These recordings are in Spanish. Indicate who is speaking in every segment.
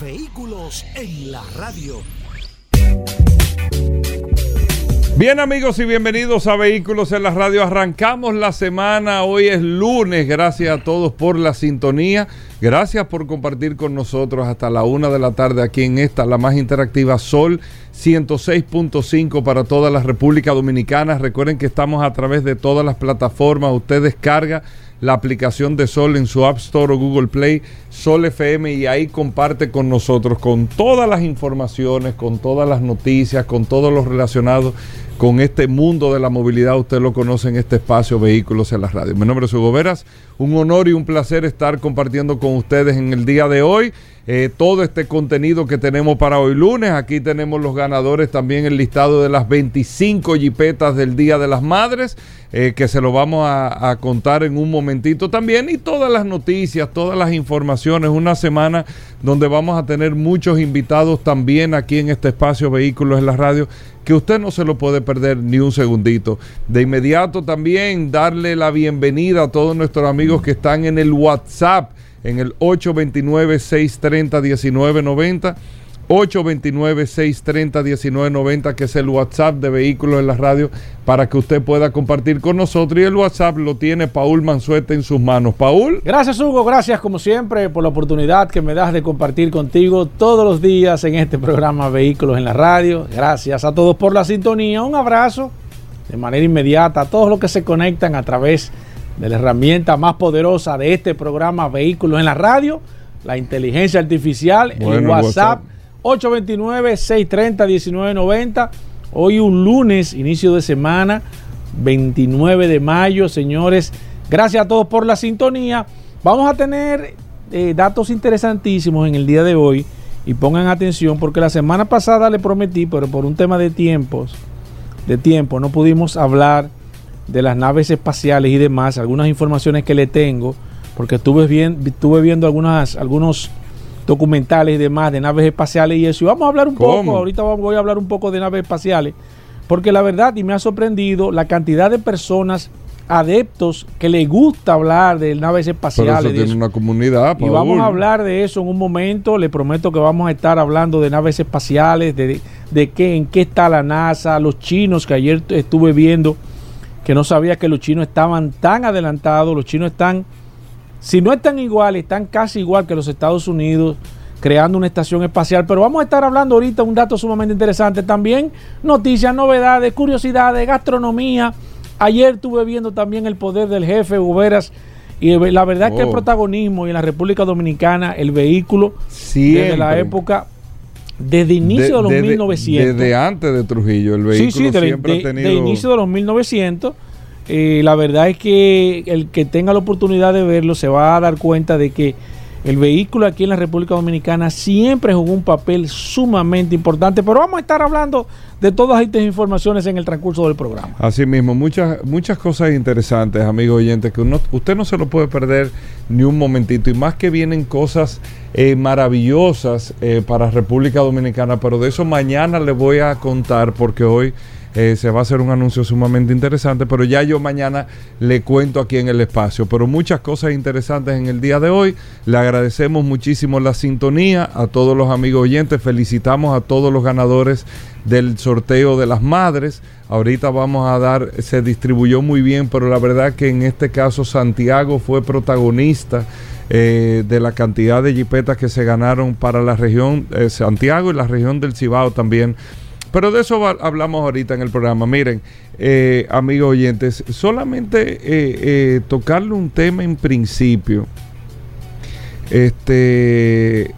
Speaker 1: Vehículos en la radio.
Speaker 2: Bien amigos y bienvenidos a Vehículos en la Radio. Arrancamos la semana, hoy es lunes, gracias a todos por la sintonía, gracias por compartir con nosotros hasta la una de la tarde aquí en esta, la más interactiva Sol 106.5 para toda la República Dominicana. Recuerden que estamos a través de todas las plataformas, usted descarga la aplicación de Sol en su App Store o Google Play, Sol FM, y ahí comparte con nosotros con todas las informaciones, con todas las noticias, con todo lo relacionado con este mundo de la movilidad. Usted lo conoce en este espacio Vehículos en la Radio. Mi nombre es Hugo Veras. Un honor y un placer estar compartiendo con ustedes en el día de hoy. Eh, todo este contenido que tenemos para hoy lunes. Aquí tenemos los ganadores también el listado de las 25 jipetas del Día de las Madres, eh, que se lo vamos a, a, contar en un momentito también. Y todas las noticias, todas las informaciones. Una semana donde vamos a tener muchos invitados también aquí en este espacio Vehículos en la Radio que usted no se lo puede perder ni un segundito. De inmediato también darle la bienvenida a todos nuestros amigos que están en el WhatsApp, en el 829-630-1990. 829-630-1990, que es el WhatsApp de Vehículos en la Radio, para que usted pueda compartir con nosotros. Y el WhatsApp lo tiene Paul Mansueta en sus manos. Paul.
Speaker 3: Gracias, Hugo. Gracias, como siempre, por la oportunidad que me das de compartir contigo todos los días en este programa Vehículos en la Radio. Gracias a todos por la sintonía. Un abrazo de manera inmediata a todos los que se conectan a través de la herramienta más poderosa de este programa Vehículos en la Radio, la inteligencia artificial, bueno, el WhatsApp. WhatsApp 829-630-1990. Hoy un lunes, inicio de semana, 29 de mayo, señores. Gracias a todos por la sintonía. Vamos a tener eh, datos interesantísimos en el día de hoy. Y pongan atención porque la semana pasada le prometí, pero por un tema de tiempos, de tiempo, no pudimos hablar de las naves espaciales y demás. Algunas informaciones que le tengo, porque estuve, bien, estuve viendo algunas, algunos documentales y demás de naves espaciales y eso. Y vamos a hablar un poco, ahorita voy a hablar un poco de naves espaciales, porque la verdad, y me ha sorprendido la cantidad de personas adeptos que les gusta hablar de naves espaciales.
Speaker 2: Pero eso tiene una comunidad.
Speaker 3: Y vamos a hablar de eso en un momento. Le prometo que vamos a estar hablando de naves espaciales, de, de qué, en qué está la NASA, los chinos que ayer estuve viendo, que no sabía que los chinos estaban tan adelantados, los chinos están si no están igual, están casi igual que los Estados Unidos creando una estación espacial. Pero vamos a estar hablando ahorita un dato sumamente interesante también. Noticias, novedades, curiosidades, gastronomía. Ayer estuve viendo también el poder del jefe Uberas. Y la verdad oh. que el protagonismo en la República Dominicana, el vehículo,
Speaker 2: Siempre.
Speaker 3: desde la época, desde inicio de, de los
Speaker 2: de,
Speaker 3: 1900.
Speaker 2: Desde antes de Trujillo, el vehículo
Speaker 3: sí, sí,
Speaker 2: siempre ha tenido...
Speaker 3: de inicio de los 1900. Eh, la verdad es que el que tenga la oportunidad de verlo se va a dar cuenta de que el vehículo aquí en la República Dominicana siempre jugó un papel sumamente importante, pero vamos a estar hablando de todas estas informaciones en el transcurso del programa.
Speaker 2: Así mismo, muchas, muchas cosas interesantes, amigos oyentes, que usted no se lo puede perder ni un momentito, y más que vienen cosas eh, maravillosas eh, para República Dominicana, pero de eso mañana les voy a contar porque hoy... Eh, se va a hacer un anuncio sumamente interesante, pero ya yo mañana le cuento aquí en el espacio. Pero muchas cosas interesantes en el día de hoy. Le agradecemos muchísimo la sintonía a todos los amigos oyentes. Felicitamos a todos los ganadores del sorteo de las madres. Ahorita vamos a dar, se distribuyó muy bien, pero la verdad que en este caso Santiago fue protagonista. Eh, de la cantidad de jipetas que se ganaron para la región eh, Santiago y la región del Cibao también pero de eso hablamos ahorita en el programa. Miren, eh, amigos oyentes, solamente eh, eh, tocarle un tema en principio. Este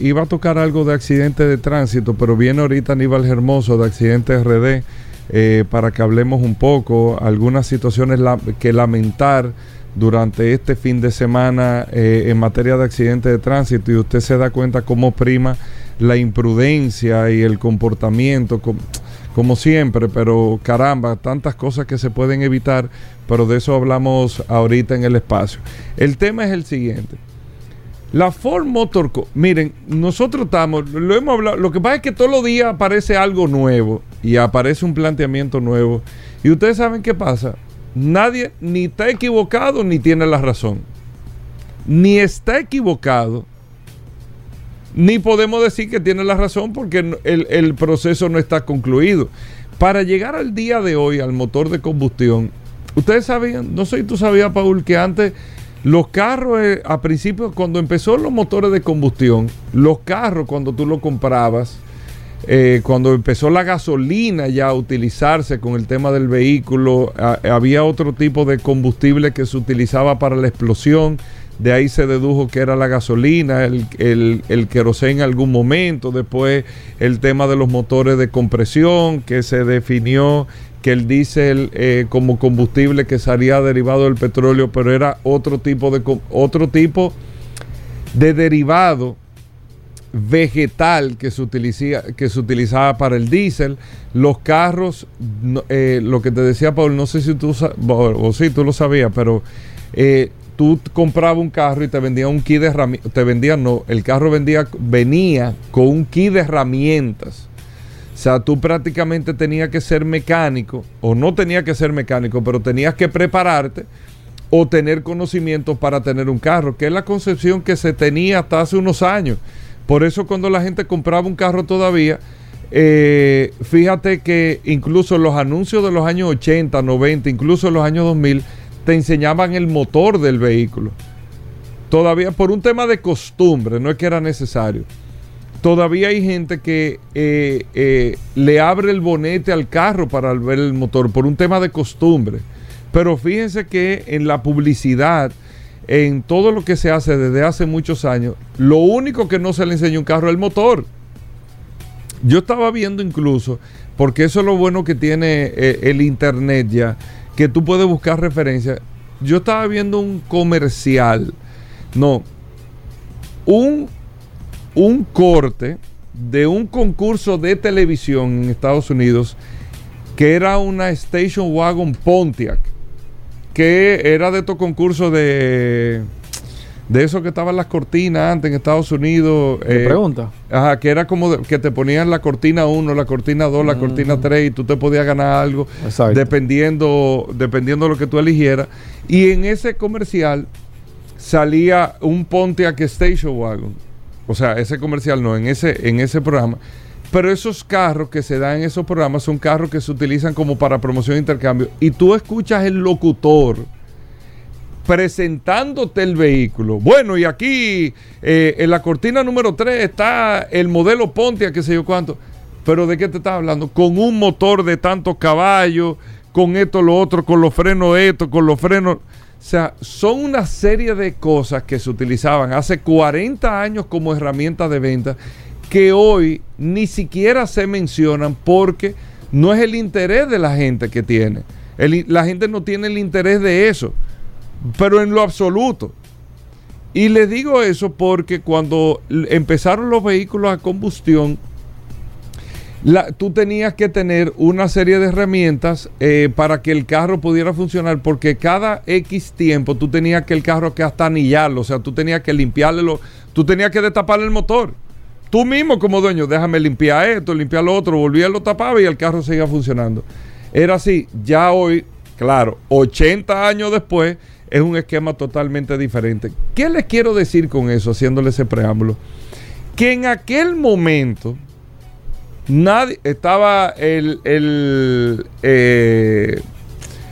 Speaker 2: iba a tocar algo de accidente de tránsito, pero viene ahorita Aníbal Hermoso de Accidente RD para que hablemos un poco, algunas situaciones que lamentar durante este fin de semana eh, en materia de accidentes de tránsito y usted se da cuenta cómo prima la imprudencia y el comportamiento, com- como siempre, pero caramba, tantas cosas que se pueden evitar, pero de eso hablamos ahorita en el espacio. El tema es el siguiente. La Ford Motor Co- miren, nosotros estamos, lo hemos hablado, lo que pasa es que todos los días aparece algo nuevo y aparece un planteamiento nuevo. Y ustedes saben qué pasa. Nadie ni está equivocado ni tiene la razón. Ni está equivocado, ni podemos decir que tiene la razón porque el, el proceso no está concluido. Para llegar al día de hoy al motor de combustión, ustedes sabían, no sé si tú sabías, Paul, que antes los carros, eh, a principio, cuando empezó los motores de combustión, los carros, cuando tú los comprabas, eh, cuando empezó la gasolina ya a utilizarse con el tema del vehículo, había otro tipo de combustible que se utilizaba para la explosión. De ahí se dedujo que era la gasolina, el, el, el en algún momento. Después el tema de los motores de compresión, que se definió que el diésel eh, como combustible que salía derivado del petróleo, pero era otro tipo de, otro tipo de derivado vegetal que se, que se utilizaba para el diésel. Los carros, eh, lo que te decía Paul, no sé si tú, o, o sí, tú lo sabías, pero eh, tú comprabas un carro y te vendían un kit de herramientas. Te vendían, no, el carro vendía, venía con un kit de herramientas. O sea, tú prácticamente tenías que ser mecánico, o no tenías que ser mecánico, pero tenías que prepararte o tener conocimientos para tener un carro, que es la concepción que se tenía hasta hace unos años. Por eso cuando la gente compraba un carro todavía, eh, fíjate que incluso los anuncios de los años 80, 90, incluso los años 2000, te enseñaban el motor del vehículo. Todavía por un tema de costumbre, no es que era necesario. Todavía hay gente que eh, eh, le abre el bonete al carro para ver el motor por un tema de costumbre. Pero fíjense que en la publicidad, en todo lo que se hace desde hace muchos años, lo único que no se le enseña un carro es el motor. Yo estaba viendo incluso, porque eso es lo bueno que tiene eh, el internet ya, que tú puedes buscar referencias. Yo estaba viendo un comercial, no, un, un corte de un concurso de televisión en Estados Unidos que era una Station Wagon Pontiac, que era de estos concursos de, de eso que estaban las cortinas antes en Estados Unidos.
Speaker 3: ¿Me
Speaker 2: eh,
Speaker 3: pregunta?
Speaker 2: Ajá, que era como de- que te ponían la cortina 1, la cortina 2, la cortina 3 y tú te podías ganar algo
Speaker 3: Exacto.
Speaker 2: dependiendo, dependiendo de lo que tú eligieras. Y en ese comercial salía un Pontiac Station Wagon. O sea, ese comercial no, en ese, en ese programa. Pero esos carros que se dan en esos programas son carros que se utilizan como para promoción e intercambio. Y tú escuchas el locutor presentándote el vehículo. Bueno, y aquí eh, en la cortina número 3 está el modelo Pontiac, qué sé yo cuánto. Pero ¿de qué te estás hablando? Con un motor de tantos caballos, con esto, lo otro, con los frenos esto, con los frenos... O sea, son una serie de cosas que se utilizaban hace 40 años como herramientas de venta que hoy ni siquiera se mencionan porque no es el interés de la gente que tiene. La gente no tiene el interés de eso pero en lo absoluto. Y les digo eso porque cuando empezaron los vehículos a combustión, la- tú tenías que tener una serie de herramientas eh, para que el carro pudiera funcionar, porque cada X tiempo tú tenías que el carro que hasta anillarlo, o sea, tú tenías que limpiarle, lo, tú tenías que destapar el motor. Tú mismo como dueño, déjame limpiar esto, limpiar lo otro, volvía, lo tapaba y el carro seguía funcionando. Era así, ya hoy, claro, 80 años después, es un esquema totalmente diferente. ¿Qué les quiero decir con eso, haciéndole ese preámbulo? Que en aquel momento, nadie, estaba el, el, eh,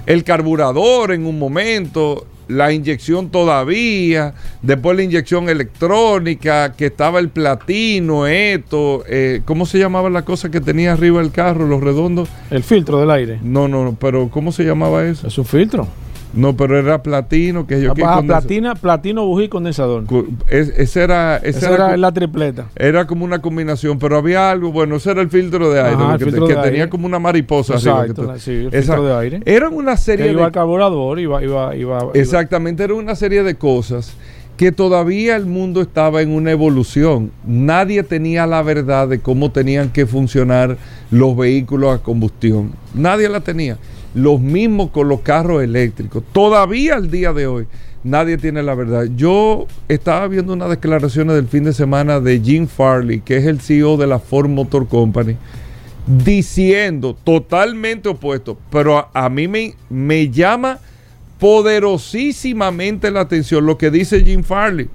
Speaker 2: el carburador en un momento, la inyección todavía, después la inyección electrónica, que estaba el platino, esto, eh, ¿cómo se llamaba la cosa que tenía arriba el carro, los redondos?
Speaker 3: El filtro del aire.
Speaker 2: No, no, no, pero ¿cómo se llamaba eso?
Speaker 3: Es un filtro.
Speaker 2: No, pero era platino, que yo
Speaker 3: Ah, platina, platino, bují condensador.
Speaker 2: cu- es- ese era,
Speaker 3: Esa
Speaker 2: era
Speaker 3: era la tripleta.
Speaker 2: era como una combinación, pero había algo, bueno, ese era el filtro de aire,
Speaker 3: Ajá,
Speaker 2: que,
Speaker 3: filtro
Speaker 2: que
Speaker 3: de
Speaker 2: tenía
Speaker 3: aire.
Speaker 2: como una mariposa arriba. que
Speaker 3: Exacto, la- sí, el
Speaker 2: esa-
Speaker 3: filtro de aire.
Speaker 2: Eran una serie
Speaker 3: Que iba
Speaker 2: de
Speaker 3: al carburador, iba, iba, iba, iba-
Speaker 2: Exactamente, era una serie de cosas que todavía el mundo estaba en una evolución. Nadie tenía la verdad de cómo tenían que funcionar los vehículos a combustión. Nadie la tenía. Los mismos con los carros eléctricos. Todavía al día de hoy nadie tiene la verdad. Yo estaba viendo unas declaraciones del fin de semana de Jim Farley, que es el CEO de la Ford Motor Company, diciendo totalmente opuesto, pero a, mí me, me llama poderosísimamente la atención lo que dice Jim Farley.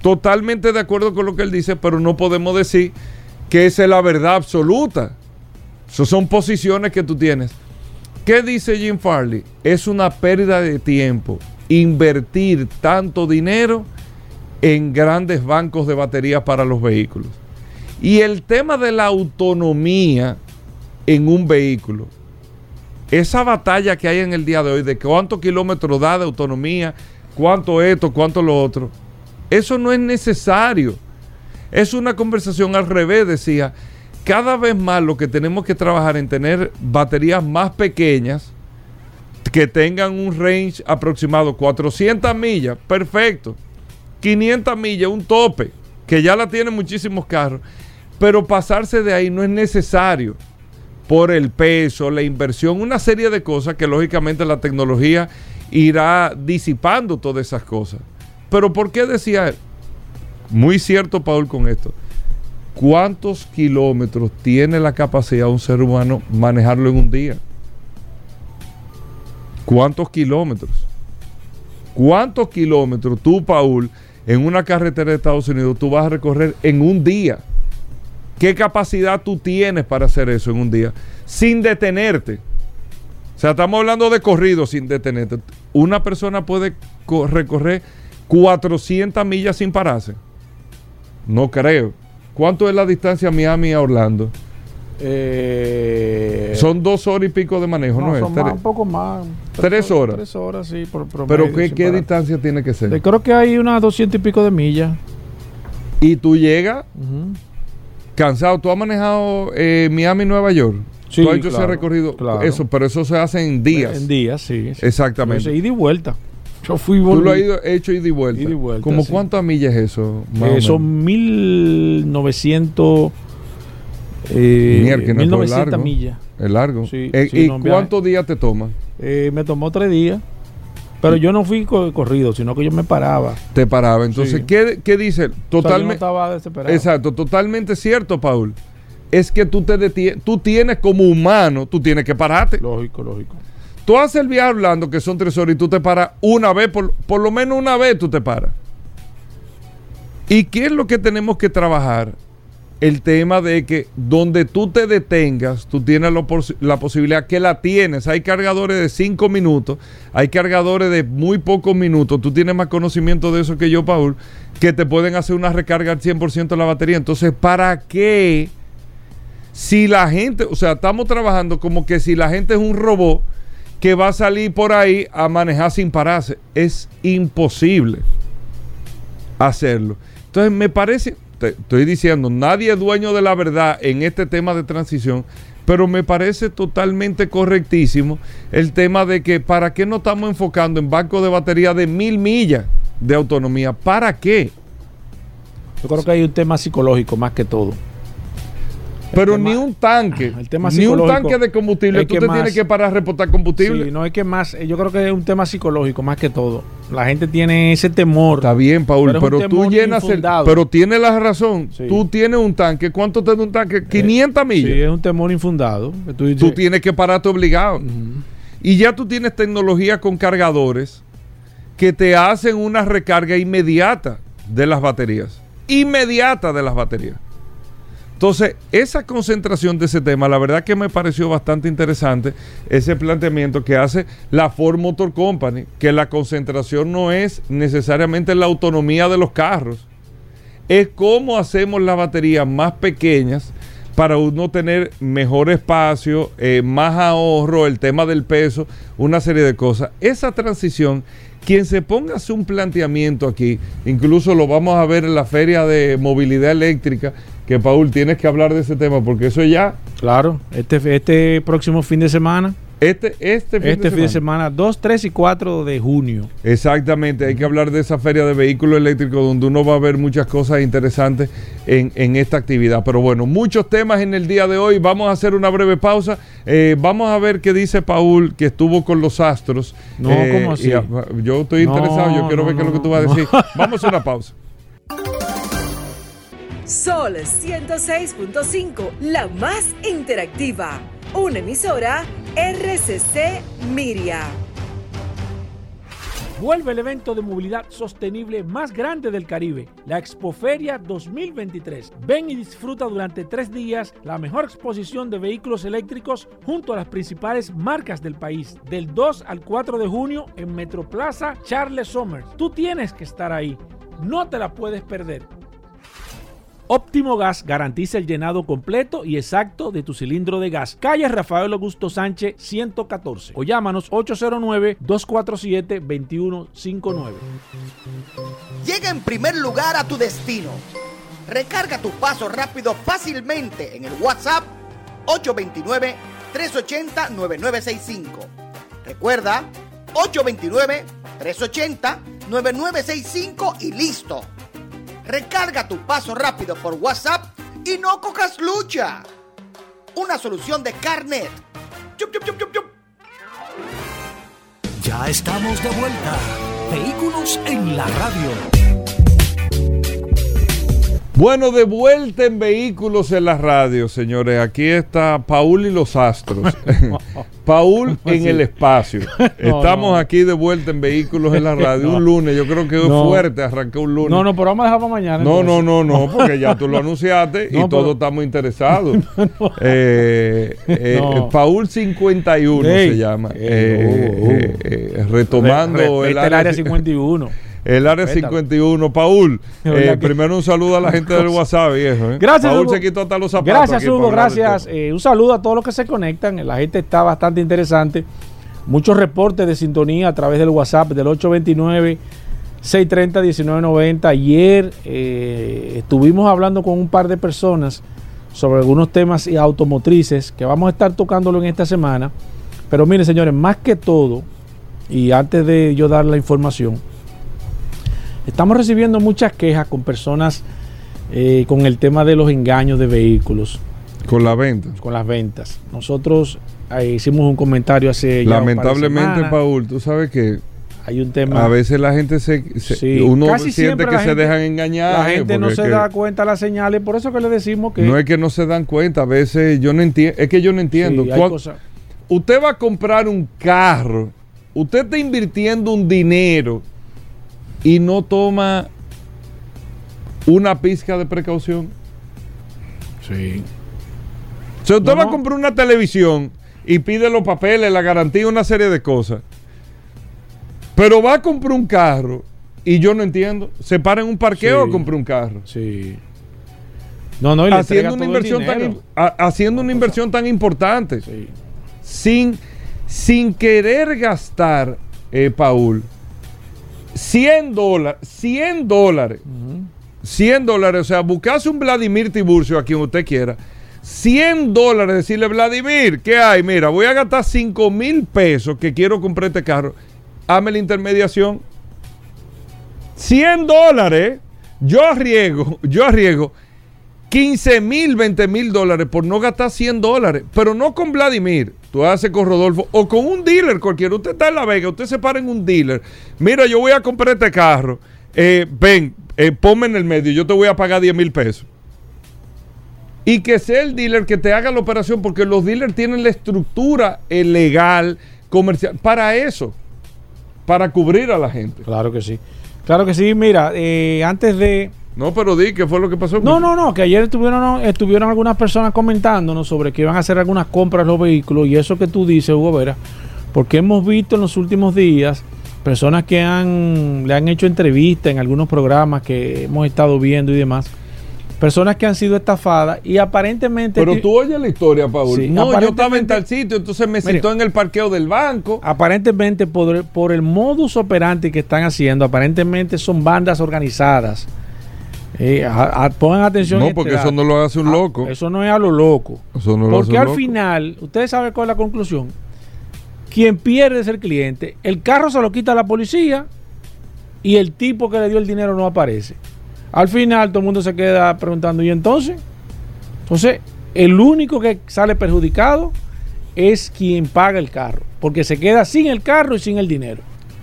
Speaker 2: Totalmente de acuerdo con lo que él dice, pero no podemos decir que esa es la verdad absoluta. Esas son posiciones que tú tienes. ¿Qué dice Jim Farley? Es una pérdida de tiempo invertir tanto dinero en grandes bancos de baterías para los vehículos. Y el tema de la autonomía en un vehículo, esa batalla que hay en el día de hoy de cuántos kilómetros da de autonomía, cuánto esto, cuánto lo otro, eso no es necesario. Es una conversación al revés, decía. Cada vez más lo que tenemos que trabajar en tener baterías más pequeñas que tengan un range aproximado 400 millas, perfecto. 500 millas, un tope, que ya la tienen muchísimos carros. Pero pasarse de ahí no es necesario por el peso, la inversión, una serie de cosas que lógicamente la tecnología irá disipando todas esas cosas. Pero ¿por qué decía él? Muy cierto, Paul, con esto. ¿Cuántos kilómetros tiene la capacidad un ser humano manejarlo en un día? ¿Cuántos kilómetros? ¿Cuántos kilómetros tú, Paul, en una carretera de Estados Unidos, tú vas a recorrer en un día? ¿Qué capacidad tú tienes para hacer eso en un día? Sin detenerte. O sea, estamos hablando de corrido sin detenerte. Una persona puede co- recorrer 400 millas sin pararse. No creo. ¿Cuánto es la distancia Miami a Orlando?
Speaker 3: Eh,
Speaker 2: Son dos horas y pico de manejo, ¿no,
Speaker 3: no,
Speaker 2: es?
Speaker 3: son más, un poco más.
Speaker 2: ¿Tres horas?
Speaker 3: Tres horas, sí. Por,
Speaker 2: Pero
Speaker 3: promedio,
Speaker 2: ¿qué,
Speaker 3: sin
Speaker 2: qué
Speaker 3: parar.
Speaker 2: distancia tiene que ser?
Speaker 3: Eh, Creo que hay unas 200 y pico de millas.
Speaker 2: Y tú llegas cansado. ¿Tú has manejado eh, Miami, Nueva York?
Speaker 3: Sí,
Speaker 2: ¿Tú has hecho ese
Speaker 3: claro,
Speaker 2: recorrido?
Speaker 3: claro.
Speaker 2: Eso, pero eso se hace en días.
Speaker 3: En días, sí. sí.
Speaker 2: Exactamente.
Speaker 3: Entonces, ida y vuelta. Yo fui
Speaker 2: Tú lo has ido- hecho ida y vuelta.
Speaker 3: Ida y vuelta,
Speaker 2: ¿Cómo
Speaker 3: sí.
Speaker 2: cuántas millas es eso? o
Speaker 3: Eh, son 1900. Eh,
Speaker 2: Mierda, que no es
Speaker 3: 1900
Speaker 2: largo.
Speaker 3: millas.
Speaker 2: Es largo.
Speaker 3: Sí,
Speaker 2: Eh,
Speaker 3: sí,
Speaker 2: ¿Y
Speaker 3: no,
Speaker 2: cuántos días te toma?
Speaker 3: Eh, me tomó tres días. Pero yo no fui co- corrido, sino que yo me paraba.
Speaker 2: Te paraba. Entonces,
Speaker 3: Sí.
Speaker 2: ¿qué, qué dice?
Speaker 3: O sea, yo no
Speaker 2: Totalmente.
Speaker 3: estaba desesperado.
Speaker 2: exacto, totalmente cierto, Paul. Es que tú te detienes, tú tienes como humano, tú tienes que pararte.
Speaker 3: Lógico, lógico.
Speaker 2: Tú haces el viaje hablando que son tres horas y tú te paras una vez, por, por lo menos una vez tú te paras. ¿Y qué es lo que tenemos que trabajar? El tema de que donde tú te detengas, tú tienes la, pos- la posibilidad que la tienes. Hay cargadores de cinco minutos, hay cargadores de muy pocos minutos. Tú tienes más conocimiento de eso que yo, Paul, que te pueden hacer una recarga al 100% de la batería. Entonces, ¿para qué? Si la gente, o sea, estamos trabajando como que si la gente es un robot que va a salir por ahí a manejar sin pararse. Es imposible hacerlo. Entonces me parece, te estoy diciendo, nadie es dueño de la verdad en este tema de transición, pero me parece totalmente correctísimo el tema de que para qué no estamos enfocando en bancos de batería de mil millas de autonomía. ¿Para qué?
Speaker 3: Yo creo que hay un tema psicológico más que todo.
Speaker 2: Pero
Speaker 3: tema-
Speaker 2: ni un tanque,
Speaker 3: el tema
Speaker 2: ni un tanque de combustible, tú te
Speaker 3: más-
Speaker 2: tienes que parar a reportar combustible.
Speaker 3: Sí, no es que más, eh, yo creo que es un tema psicológico más que todo. La gente tiene ese temor.
Speaker 2: Está bien, Paul,
Speaker 3: Pero
Speaker 2: tú llenas el. Pero tienes la razón.
Speaker 3: Sí.
Speaker 2: Tú tienes un tanque. ¿Cuánto te da un tanque? 500 millas.
Speaker 3: Sí, es un temor infundado. tú
Speaker 2: tienes que pararte obligado. Y ya tú tienes tecnología con cargadores que te hacen una recarga inmediata de las baterías. Inmediata de las baterías. Entonces, esa concentración de ese tema, la verdad que me pareció bastante interesante, ese planteamiento que hace la Ford Motor Company, que la concentración no es necesariamente la autonomía de los carros, es cómo hacemos las baterías más pequeñas para uno tener mejor espacio, eh, más ahorro, el tema del peso, una serie de cosas. Esa transición, quien se ponga a hacer un planteamiento aquí, incluso lo vamos a ver en la feria de movilidad eléctrica, que Paul, tienes que hablar de ese tema, porque eso ya...
Speaker 3: Claro, este, este próximo fin de semana
Speaker 2: este, este, fin,
Speaker 3: este de fin de semana, 2, 3 y 4 de junio.
Speaker 2: Exactamente, hay que hablar de esa feria de vehículos eléctricos donde uno va a ver muchas cosas interesantes en, esta actividad. Pero bueno, muchos temas en el día de hoy. Vamos a hacer una breve pausa. Eh, vamos a ver qué dice Paul, que estuvo con los astros.
Speaker 3: No, eh, ¿cómo así?
Speaker 2: yo estoy interesado, yo quiero ver qué es lo que tú vas a decir. Vamos a una pausa.
Speaker 4: Sol 106.5, la más interactiva. Una emisora RCC Miria.
Speaker 3: Vuelve el evento de movilidad sostenible más grande del Caribe, la Expoferia 2023. Ven y disfruta durante tres días la mejor exposición de vehículos eléctricos junto a las principales marcas del país, del 2 al 4 de junio en Metroplaza Charles Somers. Tú tienes que estar ahí, no te la puedes perder. Óptimo Gas garantiza el llenado completo y exacto de tu cilindro de gas. Calle Rafael Augusto Sánchez 114 o llámanos 809-247-2159.
Speaker 5: Llega en primer lugar a tu destino. Recarga tu paso rápido fácilmente en el WhatsApp 829-380-9965. Recuerda 829-380-9965 y listo Recarga tu paso rápido por WhatsApp y no cojas lucha. Una solución de Carnet.
Speaker 1: ya estamos de vuelta. Vehículos en la radio.
Speaker 2: Bueno, de vuelta en vehículos en la radio, señores. Aquí está Paul y los Astros. Paul en el espacio. Estamos aquí de vuelta en Vehículos en la Radio. Un lunes, yo creo que es fuerte, arrancó un lunes.
Speaker 3: No, no, pero vamos a dejar para mañana.
Speaker 2: No, no, no, no, porque ya tú lo anunciaste y todos estamos interesados. Eh, eh, Paul 51 se llama. Eh, retomando
Speaker 3: el, área 51.
Speaker 2: El área 51. Paul, eh, primero un saludo a la gente del WhatsApp, viejo.
Speaker 3: ¿eh? Gracias, Paul se quitó hasta los zapatos. Gracias, Hugo, gracias. Eh, un saludo a todos los que se conectan. La gente está bastante interesante. Muchos reportes de sintonía a través del WhatsApp del 829 630 1990. Ayer estuvimos hablando con un par de personas sobre algunos temas automotrices que vamos a estar tocándolo en esta semana. Pero miren, señores, más que todo, y antes de yo dar la información, Estamos recibiendo muchas quejas con personas eh, con el tema de los engaños de vehículos.
Speaker 2: Con las ventas.
Speaker 3: Con las ventas. Nosotros eh, hicimos un comentario hace
Speaker 2: Lamentablemente, Paul, tú sabes que
Speaker 3: hay un tema.
Speaker 2: A veces la gente se, uno siente que se dejan engañar.
Speaker 3: La gente no se da cuenta de las señales, por eso que le decimos que
Speaker 2: no es que no se dan cuenta. A veces yo no entiendo, es que yo no entiendo. usted va a comprar un carro, usted está invirtiendo un dinero y no toma una pizca de precaución.
Speaker 3: Sí.
Speaker 2: Si usted va a comprar una televisión y pide los papeles, la garantía, una serie de cosas. Pero va a comprar un carro y yo no entiendo. ¿Se para en un parqueo o compra un carro?
Speaker 3: Sí.
Speaker 2: No, no, y haciendo una inversión tan haciendo una inversión tan importante. Sí. Sin, sin querer gastar, eh, Paul, 100 dólares, 100 dólares, 100 dólares, o sea, buscase un Vladimir Tiburcio a quien usted quiera, 100 dólares, decirle, Vladimir, ¿qué hay? Mira, voy a gastar 5 mil pesos que quiero comprar este carro, hazme la intermediación. 100 dólares, yo arriesgo, yo arriesgo 15 mil, 20 mil dólares por no gastar 100 dólares, pero no con Vladimir, tú haces con Rodolfo o con un dealer cualquiera. Usted está en La Vega, usted se para en un dealer. Mira, yo voy a comprar este carro. Eh, ven, eh, ponme en el medio, yo te voy a pagar 10 mil pesos. Y que sea el dealer que te haga la operación, porque los dealers tienen la estructura eh, legal, comercial, para eso, para cubrir a la gente.
Speaker 3: Claro que sí. Claro que sí, mira, antes de
Speaker 2: no, pero di, ¿qué fue lo que pasó?
Speaker 3: No, no, no, que ayer estuvieron, estuvieron algunas personas comentándonos sobre que iban a hacer algunas compras los vehículos y eso que tú dices, Hugo Vera, porque hemos visto en los últimos días personas que han, le han hecho entrevistas en algunos programas que hemos estado viendo y demás, personas que han sido estafadas y aparentemente...
Speaker 2: Pero tú oyes la historia, Paul.
Speaker 3: Sí,
Speaker 2: no, yo estaba en tal sitio, entonces me sentó en el parqueo del banco.
Speaker 3: Aparentemente por, por el modus operandi que están haciendo, aparentemente son bandas organizadas. Eh, a- a- pongan atención.
Speaker 2: No,
Speaker 3: este
Speaker 2: porque eso
Speaker 3: dato.
Speaker 2: no lo hace un
Speaker 3: Ah,
Speaker 2: loco.
Speaker 3: Eso no es a lo loco.
Speaker 2: Eso no lo hace
Speaker 3: Porque al
Speaker 2: loco.
Speaker 3: final, ustedes saben cuál es la conclusión. Quien pierde es el cliente. El carro se lo quita la policía y el tipo que le dio el dinero no aparece. Al final todo el mundo se queda preguntando, ¿y entonces? Entonces, el único que sale perjudicado es quien paga el carro, porque se queda sin el carro y sin el dinero.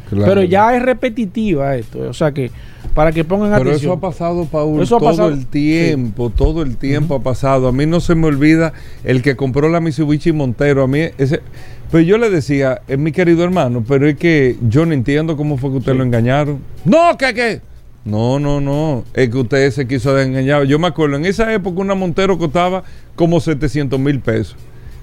Speaker 2: Claro.
Speaker 3: Pero ya es repetitiva esto, o sea que para que pongan
Speaker 2: Pero
Speaker 3: atención.
Speaker 2: eso ha pasado, Paul,
Speaker 3: Eso ha
Speaker 2: todo
Speaker 3: pasado.
Speaker 2: el tiempo, todo el tiempo ha pasado. A mí no se me olvida el que compró la Mitsubishi Montero. A mí ese, pero yo le decía, es mi querido hermano, pero es que yo no entiendo cómo fue que usted
Speaker 3: Sí.
Speaker 2: lo engañaron. No, que qué. No, no, no. Es que usted se quiso engañar. Yo me acuerdo, en esa época una Montero costaba como 700 mil pesos.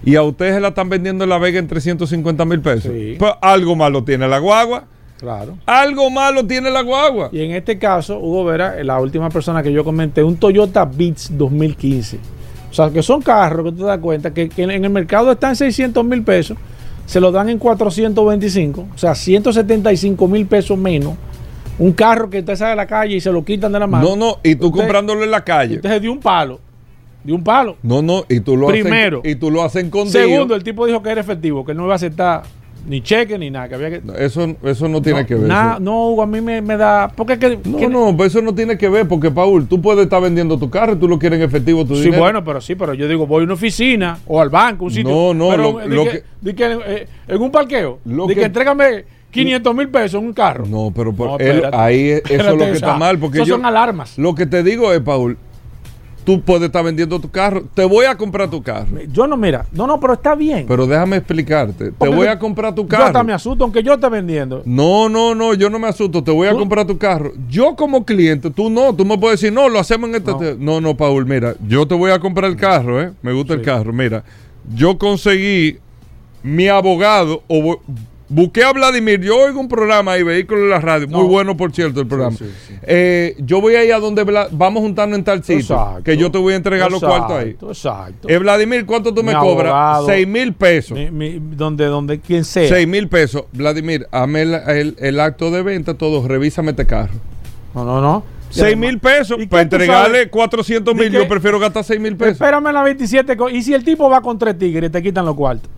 Speaker 2: Y a usted se la están vendiendo en la Vega en 350 mil pesos.
Speaker 3: Sí.
Speaker 2: Pues algo malo tiene la guagua.
Speaker 3: Claro.
Speaker 2: Algo malo tiene la guagua.
Speaker 3: Y en este caso, Hugo Vera, la última persona que yo comenté, un Toyota Beats 2015. O sea, que son carros que tú te das cuenta que, que en el mercado están 600 mil pesos, se lo dan en 425, o sea, 175 mil pesos menos. Un carro que usted sale a la calle y se lo quitan de la mano.
Speaker 2: No, no, y tú
Speaker 3: Usted-
Speaker 2: comprándolo en la calle.
Speaker 3: Usted se dio un palo. De un palo.
Speaker 2: No, no, y tú lo
Speaker 3: Primero.
Speaker 2: haces y tú lo haces escondido.
Speaker 3: Segundo, el tipo dijo que era efectivo, que no iba a aceptar ni cheque ni nada. Que había que,
Speaker 2: No, Eso, eso no tiene
Speaker 3: no,
Speaker 2: que ver.
Speaker 3: no, Hugo, a mí me, me da. Porque que,
Speaker 2: No,
Speaker 3: que-
Speaker 2: no, pues eso no tiene que ver, porque Paul, tú puedes estar vendiendo tu carro y tú lo quieres en efectivo, tu
Speaker 3: Sí,
Speaker 2: dinero.
Speaker 3: bueno, pero sí, pero yo digo, voy a una oficina o al banco, un sitio.
Speaker 2: No, no,
Speaker 3: pero,
Speaker 2: lo-
Speaker 3: di
Speaker 2: lo
Speaker 3: que,
Speaker 2: que-
Speaker 3: di que, eh, en un parqueo,
Speaker 2: Lo
Speaker 3: di que,
Speaker 2: que-
Speaker 3: entrégame 500 mil pesos en un carro.
Speaker 2: No, pero por-
Speaker 3: No,
Speaker 2: él-
Speaker 3: espérate.
Speaker 2: ahí es- eso es lo que está mal, porque yo
Speaker 3: son alarmas.
Speaker 2: lo que te digo es, Paul, tú puedes estar vendiendo tu carro, te voy a comprar tu carro,
Speaker 3: Yo no, mira, no, no, pero está bien.
Speaker 2: pero déjame explicarte, te voy a comprar tu
Speaker 3: Yo hasta
Speaker 2: carro.
Speaker 3: me asusto, aunque yo esté vendiendo.
Speaker 2: No, no, no, yo no me asusto, te voy a
Speaker 3: ¿Tú?
Speaker 2: comprar tu carro. Yo como cliente, tú no, tú me puedes decir, no, lo hacemos en esta...
Speaker 3: No.
Speaker 2: No, no, Paul, mira, yo te voy a comprar el carro, ¿eh? Me gusta el carro, mira. Yo conseguí mi abogado, o busqué a Vladimir, yo oigo un programa ahí, Vehículos en la Radio, muy
Speaker 3: No.
Speaker 2: bueno, por cierto, el programa.
Speaker 3: sí, sí.
Speaker 2: Eh, yo voy a ir a donde Vla- vamos juntando en tal sitio,
Speaker 3: Exacto.
Speaker 2: que yo te voy a entregar los cuartos ahí.
Speaker 3: Exacto.
Speaker 2: Eh, Vladimir, ¿cuánto tú me
Speaker 3: Mi
Speaker 2: cobras?
Speaker 3: abogado.
Speaker 2: Seis mil pesos.
Speaker 3: Mi- mi- donde, donde, quien sea.
Speaker 2: 6 mil pesos. Vladimir, hazme el, el- el acto de venta, todo, revísame este carro.
Speaker 3: No, no, no.
Speaker 2: 6 mil pesos
Speaker 3: ¿Y
Speaker 2: para entregarle
Speaker 3: sabes?
Speaker 2: 400
Speaker 3: ¿De
Speaker 2: mil. Yo prefiero gastar 6 mil pesos.
Speaker 3: Espérame la 27. co- Y si el tipo va con tres tigres te quitan los cuartos.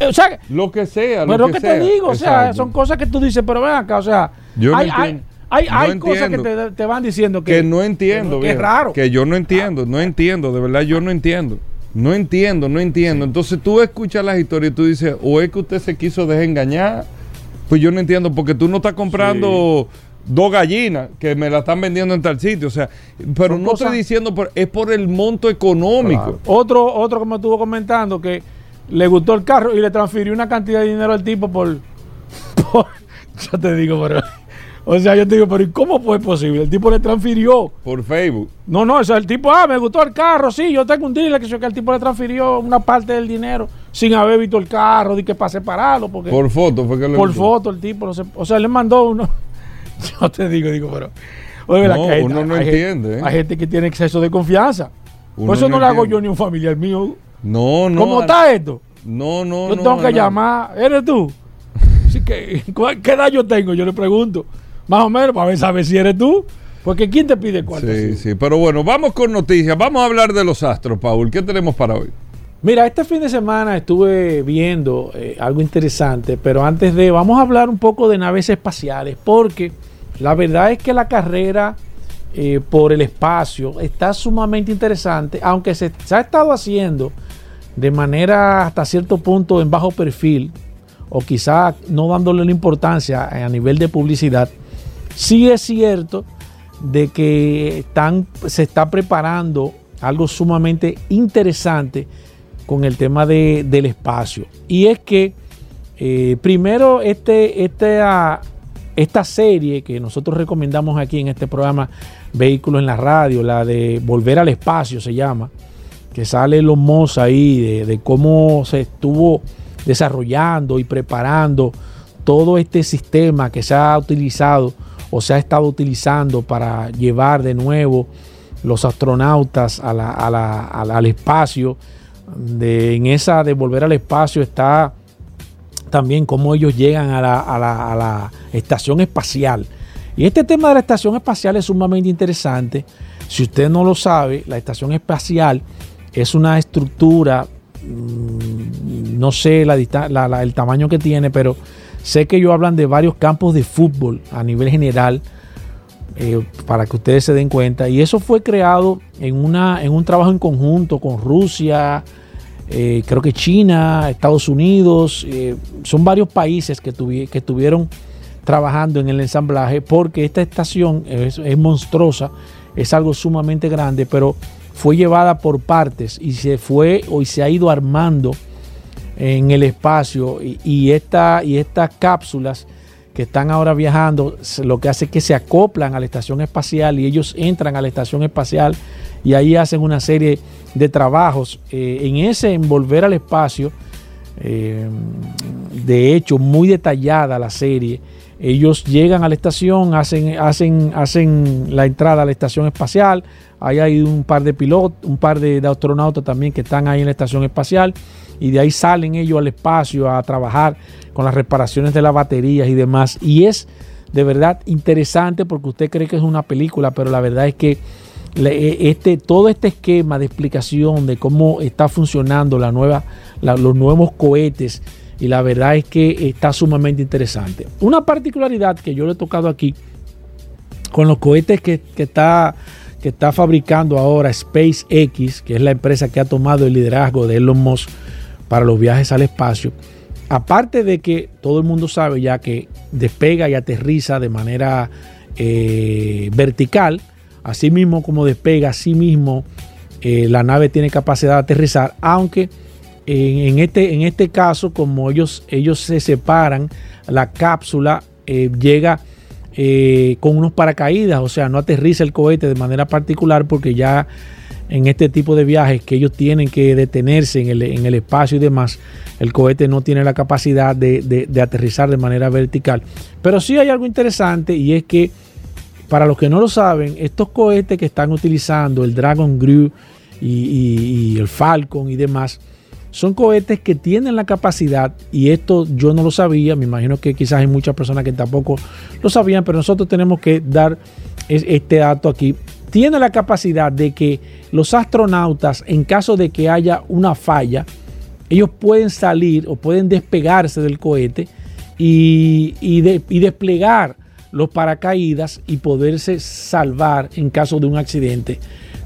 Speaker 3: O sea,
Speaker 2: Lo que sea.
Speaker 3: Pero
Speaker 2: lo
Speaker 3: que,
Speaker 2: que
Speaker 3: te
Speaker 2: sea.
Speaker 3: digo, o sea, son cosas que tú dices, pero ven acá, o sea,
Speaker 2: Yo no
Speaker 3: hay, hay,
Speaker 2: No
Speaker 3: cosas que te, te van diciendo que,
Speaker 2: que no entiendo.
Speaker 3: que es raro.
Speaker 2: Que yo no entiendo, no entiendo. De verdad, yo no entiendo. No entiendo, no entiendo. Entonces tú escuchas las historias y tú dices, o es que usted se quiso dejar engañar. Pues yo no entiendo, porque tú no estás comprando dos gallinas que me la están vendiendo en tal sitio. O sea, pero
Speaker 3: Son
Speaker 2: no
Speaker 3: cosas-
Speaker 2: estoy diciendo, por, es por el monto económico.
Speaker 3: Claro. Otro, otro que me estuvo comentando que le gustó el carro y le transfirió una cantidad de dinero al tipo por, por- yo te digo, pero, o sea, yo te digo, pero ¿y cómo fue posible? El tipo le transfirió.
Speaker 2: Por Facebook.
Speaker 3: No, no, o sea, el tipo, ah, me gustó el carro, sí, yo tengo un dealer que, yo- que el tipo le transfirió una parte del dinero sin haber visto el carro, de que para separarlo, porque
Speaker 2: Por foto fue que le
Speaker 3: por
Speaker 2: gustó.
Speaker 3: foto el tipo, no sé, o sea, le mandó uno. Yo te digo, digo, pero. oye,
Speaker 2: No,
Speaker 3: la que-
Speaker 2: uno no
Speaker 3: hay
Speaker 2: entiende, ¿eh?
Speaker 3: Hay gente que tiene exceso de confianza.
Speaker 2: Uno
Speaker 3: Por eso no,
Speaker 2: no
Speaker 3: le hago yo ni un familiar mío.
Speaker 2: No, no.
Speaker 3: ¿Cómo está esto?
Speaker 2: No, no,
Speaker 3: Yo
Speaker 2: no.
Speaker 3: tengo que
Speaker 2: no.
Speaker 3: llamar. ¿Eres tú? Así que, ¿cuál- ¿qué edad yo tengo? Yo le pregunto. Más o menos, para ver, saber si eres tú. Porque ¿quién te pide el cuarto?
Speaker 2: Sí, sí, pero bueno, vamos con noticias. Vamos a hablar de los astros, Paul. ¿Qué tenemos para hoy?
Speaker 3: Mira, este fin de semana estuve viendo eh, algo interesante, pero antes de, vamos a hablar un poco de naves espaciales, porque la verdad es que la carrera eh, por el espacio está sumamente interesante, aunque se, se ha estado haciendo de manera hasta cierto punto en bajo perfil, o quizá no dándole la importancia a nivel de publicidad, sí es cierto de que se está preparando algo sumamente interesante con el tema de- del espacio. Y es que eh, primero este, este, ah, esta serie que nosotros recomendamos aquí en este programa Vehículos en la Radio, la de Volver al Espacio se llama, que sale los Moss ahí, de, cómo se estuvo desarrollando y preparando todo este sistema que se ha utilizado o se ha estado utilizando para llevar de nuevo los astronautas a la- al espacio. De, en esa de volver al espacio está también cómo ellos llegan a la- a la estación espacial. Y este tema de la estación espacial es sumamente interesante. Si usted no lo sabe, la estación espacial es una estructura, mm, no sé la la- el tamaño que tiene, pero sé que ellos hablan de varios campos de fútbol a nivel general, eh, para que ustedes se den cuenta. Y eso fue creado en, una, en un trabajo en conjunto con Rusia, eh, creo que China, Estados Unidos, eh, son varios países que, tuvi- que estuvieron trabajando en el ensamblaje porque esta estación es, es monstruosa, es algo sumamente grande, pero fue llevada por partes y se fue o se ha ido armando en el espacio y, esta, y estas cápsulas que están ahora viajando, lo que hace es que se acoplan a la estación espacial y ellos entran a la estación espacial y ahí hacen una serie de trabajos. Eh, en ese envolver al espacio, eh, de hecho, muy detallada la serie. Ellos llegan a la estación, hacen, hacen, hacen la entrada a la estación espacial. Ahí hay un par de pilotos, un par de, astronautas también que están ahí en la estación espacial. Y de ahí salen ellos al espacio a trabajar con las reparaciones de las baterías y demás. Y es de verdad interesante porque usted cree que es una película, pero la verdad es que le- este, todo este esquema de explicación de cómo está funcionando la nueva, los nuevos cohetes y la verdad es que está sumamente interesante. Una particularidad que yo le he tocado aquí con los cohetes que, está, que está fabricando ahora SpaceX, que es la empresa que ha tomado el liderazgo de Elon Musk para los viajes al espacio, aparte de que todo el mundo sabe ya que despega y aterriza de manera eh, vertical, así mismo como despega, así mismo eh, la nave tiene capacidad de aterrizar, aunque en, este, en este caso, como ellos, ellos se separan, la cápsula eh, llega eh, con unos paracaídas, o sea, no aterriza el cohete de manera particular porque ya en este tipo de viajes que ellos tienen que detenerse en el, en el espacio y demás, el cohete no tiene la capacidad de, de- aterrizar de manera vertical. Pero sí hay algo interesante y es que para los que no lo saben, estos cohetes que están utilizando, el Dragon Crew y el Falcon y demás, son cohetes que tienen la capacidad, y esto yo no lo sabía, me imagino que quizás hay muchas personas que tampoco lo sabían, pero nosotros tenemos que dar es- este dato aquí. Tiene la capacidad de que los astronautas, en caso de que haya una falla, ellos pueden salir o pueden despegarse del cohete y, y de- y desplegar los paracaídas y poderse salvar en caso de un accidente.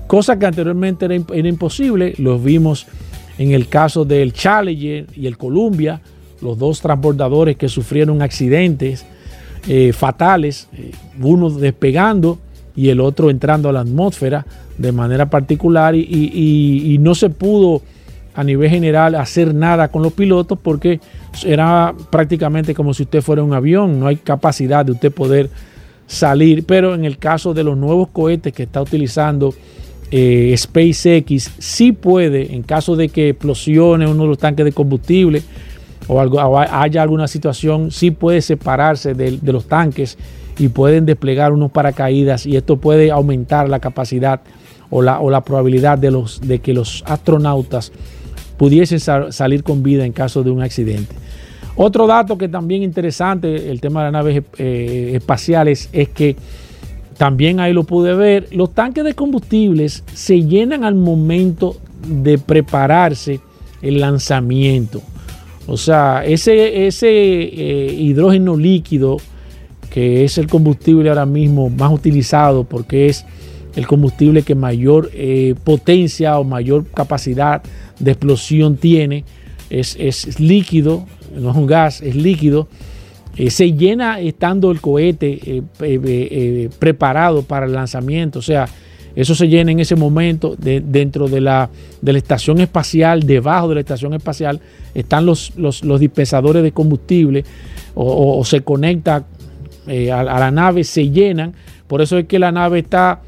Speaker 3: Cosa que anteriormente era, era imposible. Los vimos en el caso del Challenger y el Columbia, los dos transbordadores que sufrieron accidentes eh, fatales, eh, uno despegando y el otro entrando a la atmósfera de manera particular y, no se pudo a nivel general hacer nada con los pilotos porque era prácticamente como si usted fuera un avión, no hay capacidad de usted poder salir, pero en el caso de los nuevos cohetes que está utilizando eh, SpaceX, sí puede, en caso de que explosione uno de los tanques de combustible o, algo, haya alguna situación, sí puede separarse de, los tanques y pueden desplegar unos paracaídas y esto puede aumentar la capacidad o la, la probabilidad de, que los astronautas pudiesen sal- salir con vida en caso de un accidente. Otro dato que también interesante, el tema de las naves eh, espaciales, es que también ahí lo pude ver, los tanques de combustibles se llenan al momento de prepararse el lanzamiento. O sea, ese, eh, hidrógeno líquido, que es el combustible ahora mismo más utilizado porque es el combustible que mayor eh, potencia o mayor capacidad de explosión tiene, es líquido, no es un gas, es líquido. Eh, se llena estando el cohete eh, eh, preparado para el lanzamiento. O sea, eso se llena en ese momento de- dentro de la, de la estación espacial, debajo de la estación espacial, están los, los, los dispensadores de combustible o, se conecta a, a la nave, se llenan. Por eso es que la nave está,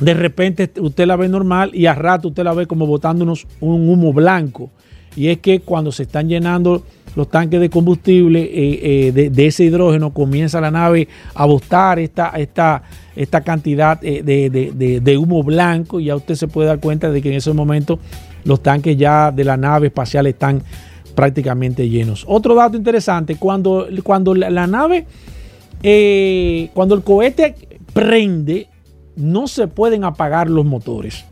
Speaker 3: de repente usted la ve normal y a rato usted la ve como botándonos un humo blanco. Y es que cuando se están llenando los tanques de combustible eh, eh, de, ese hidrógeno, comienza la nave a botar esta, esta, esta cantidad eh, de, humo blanco y ya usted se puede dar cuenta de que en ese momento los tanques ya de la nave espacial están prácticamente llenos. Otro dato interesante, cuando, cuando la, nave, cuando el cohete prende, no se pueden apagar los motores.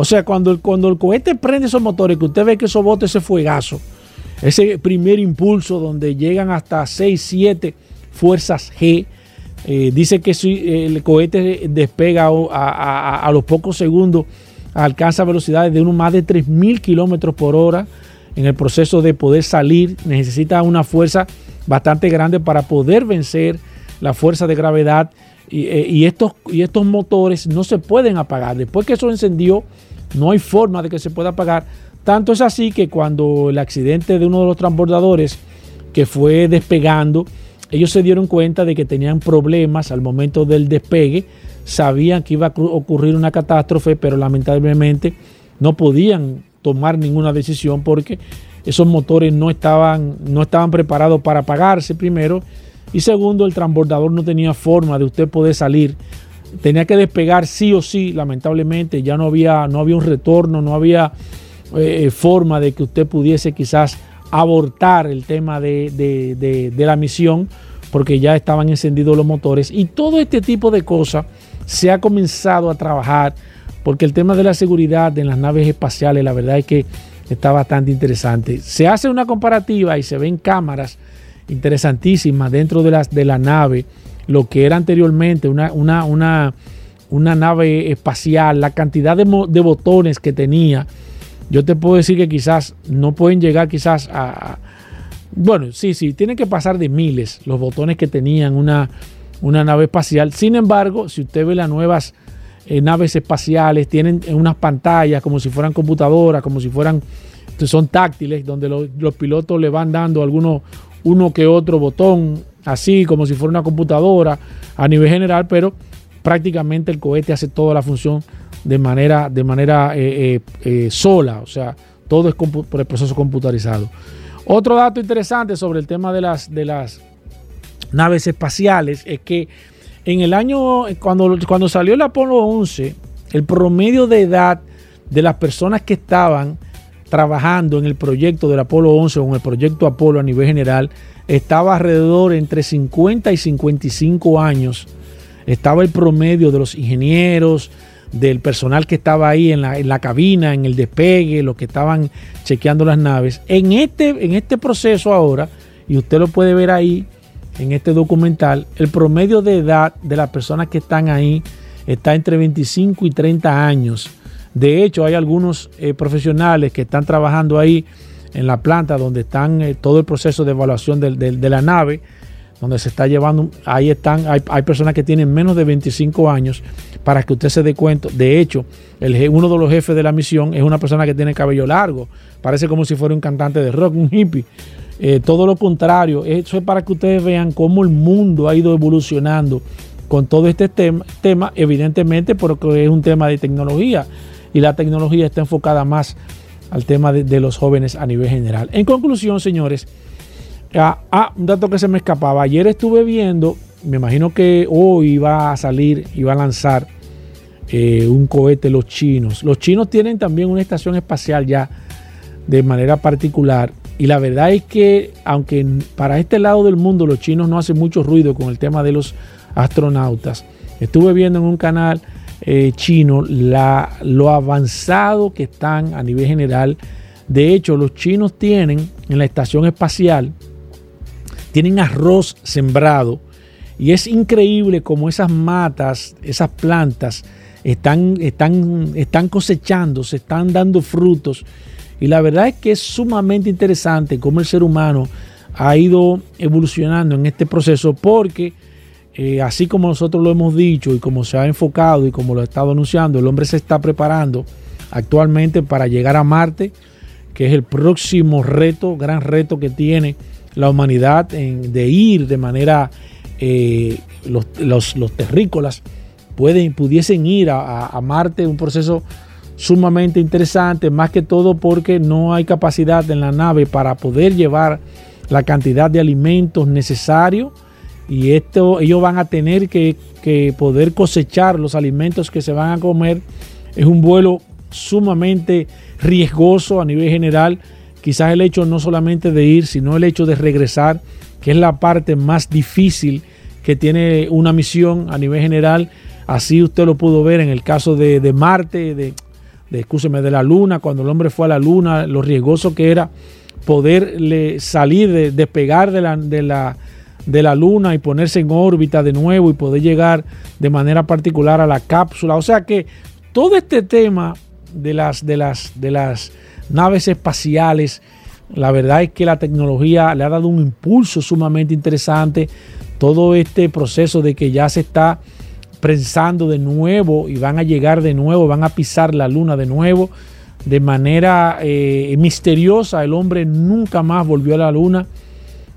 Speaker 3: O sea, cuando el, cuando el cohete prende esos motores, que usted ve que eso bota ese fuegazo, ese primer impulso donde llegan hasta 6, 7 fuerzas G, eh, dice que si el cohete despega a, los pocos segundos, alcanza velocidades de uno más de 3.000 kilómetros por hora. En el proceso de poder salir, necesita una fuerza bastante grande para poder vencer la fuerza de gravedad eh, y, estos, y estos motores no se pueden apagar. Después que eso encendió, no hay forma de que se pueda apagar. Tanto es así que cuando el accidente de uno de los transbordadores que fue despegando, ellos se dieron cuenta de que tenían problemas al momento del despegue, sabían que iba a ocurrir una catástrofe, pero lamentablemente no podían tomar ninguna decisión porque esos motores no estaban, no estaban preparados para apagarse primero y segundo, el transbordador no tenía forma de usted poder salir. Tenía que despegar sí o sí, lamentablemente. Ya no había, no había un retorno, no había eh, forma de que usted pudiese quizás abortar el tema de, la misión porque ya estaban encendidos los motores. Y todo este tipo de cosas se ha comenzado a trabajar porque el tema de la seguridad en las naves espaciales, la verdad es que está bastante interesante. Se hace una comparativa y se ven cámaras interesantísima dentro de, las, de la nave, lo que era anteriormente una, una, una, una nave espacial, la cantidad de, de, botones que tenía, yo te puedo decir que quizás no pueden llegar quizás a... Bueno, sí, sí, tienen que pasar de miles los botones que tenían una, una nave espacial. Sin embargo, si usted ve las nuevas eh, naves espaciales, tienen unas pantallas como si fueran computadoras, como si fueran, son táctiles, donde los, los pilotos le van dando algunos uno que otro botón, así como si fuera una computadora a nivel general, pero prácticamente el cohete hace toda la función de manera, de manera eh, eh, eh, sola, o sea, todo es por el proceso computarizado. Otro dato interesante sobre el tema de las, de las naves espaciales es que en el año, cuando, cuando salió el Apolo 11, el promedio de edad de las personas que estaban trabajando en el proyecto del Apolo 11 o en el proyecto Apolo a nivel general estaba alrededor entre 50 y 55 años. Estaba el promedio de los ingenieros, del personal que estaba ahí en la, en la cabina, en el despegue, los que estaban chequeando las naves. En este, en este proceso ahora, y usted lo puede ver ahí en este documental, el promedio de edad de las personas que están ahí está entre 25 y 30 años. De hecho, hay algunos eh, profesionales que están trabajando ahí en la planta donde están eh, todo el proceso de evaluación de, la nave, donde se está llevando, ahí están, hay, personas que tienen menos de 25 años para que usted se dé cuenta. De hecho, uno de los jefes de la misión es una persona que tiene cabello largo, parece como si fuera un cantante de rock, un hippie. Eh, todo lo contrario, eso es para que ustedes vean cómo el mundo ha ido evolucionando con todo este tema evidentemente porque es un tema de tecnología y la tecnología está enfocada más al tema de, los jóvenes a nivel general. En conclusión, señores, ah, ah, un dato que se me escapaba. Ayer estuve viendo, me imagino que hoy va a salir va a lanzar eh, un cohete los chinos. Los chinos tienen también una estación espacial ya de manera particular. Y la verdad es que, aunque para este lado del mundo los chinos no hacen mucho ruido con el tema de los astronautas, estuve viendo en un canal eh, chino la, lo avanzado que están a nivel general. De hecho, los chinos tienen en la estación espacial, tienen arroz sembrado y es increíble como esas matas, esas plantas están, están, están cosechando, se están dando frutos. Y la verdad es que es sumamente interesante cómo el ser humano ha ido evolucionando en este proceso porque eh, así como nosotros lo hemos dicho y como se ha enfocado y como lo ha estado anunciando, el hombre se está preparando actualmente para llegar a Marte, que es el próximo reto, gran reto que tiene la humanidad de ir de manera, eh, los, terrícolas pueden, pudiesen ir a, Marte, un proceso sumamente interesante, más que todo porque no hay capacidad en la nave para poder llevar la cantidad de alimentos necesarios y esto ellos van a tener que, que poder cosechar los alimentos que se van a comer. Es un vuelo sumamente riesgoso a nivel general. Quizás el hecho no solamente de ir, sino el hecho de regresar, que es la parte más difícil que tiene una misión a nivel general. Así usted lo pudo ver en el caso de, de Marte, de, de, de la Luna, cuando el hombre fue a la Luna, lo riesgoso que era poder salir, de, despegar de la, de la, de la Luna y ponerse en órbita de nuevo y poder llegar de manera particular a la cápsula. O sea que todo este tema de las, de las, de las naves espaciales, la verdad es que la tecnología le ha dado un impulso sumamente interesante. Todo este proceso de que ya se está prensando de nuevo y van a llegar de nuevo, van a pisar la luna de nuevo. De manera eh, misteriosa, el hombre nunca más volvió a la luna.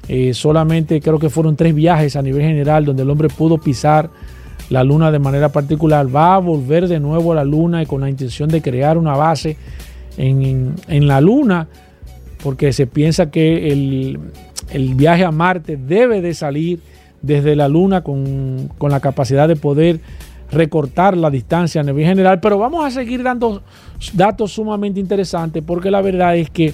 Speaker 3: Eh, solamente creo que fueron tres viajes a nivel general donde el hombre pudo pisar la luna de manera particular. Va a volver de nuevo a la luna y con la intención de crear una base en, en, la luna, porque se piensa que el, el, viaje a Marte debe de salir desde la luna con, con la capacidad de poder recortar la distancia a nivel general, pero vamos a seguir dando datos sumamente interesantes porque la verdad es que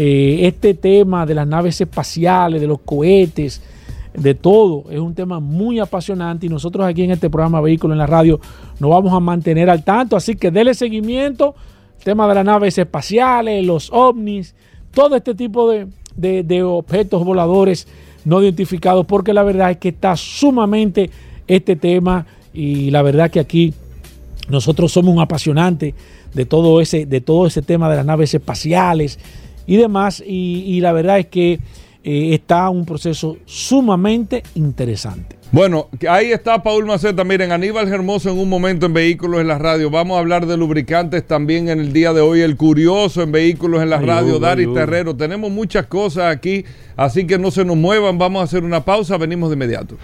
Speaker 3: eh, este tema de las naves espaciales, de los cohetes, de todo, es un tema muy apasionante y nosotros aquí en este programa Vehículo en la Radio nos vamos a mantener al tanto, así que dele seguimiento, tema de las naves espaciales, los ovnis, todo este tipo de, de, de objetos voladores no identificados, porque la verdad es que está sumamente este tema y la verdad que aquí nosotros somos un apasionante de todo ese, de todo ese tema de las naves espaciales y demás. Y, y la verdad es que eh, está un proceso sumamente interesante.
Speaker 2: Bueno, ahí está Paul Maceta. Miren, Aníbal Hermoso en un momento en Vehículos en la Radio. Vamos a hablar de lubricantes también en el día de hoy. El curioso en Vehículos en la Radio, Dari Terrero. Tenemos muchas cosas aquí, así que no se nos muevan. Vamos a hacer una pausa. Venimos de inmediato.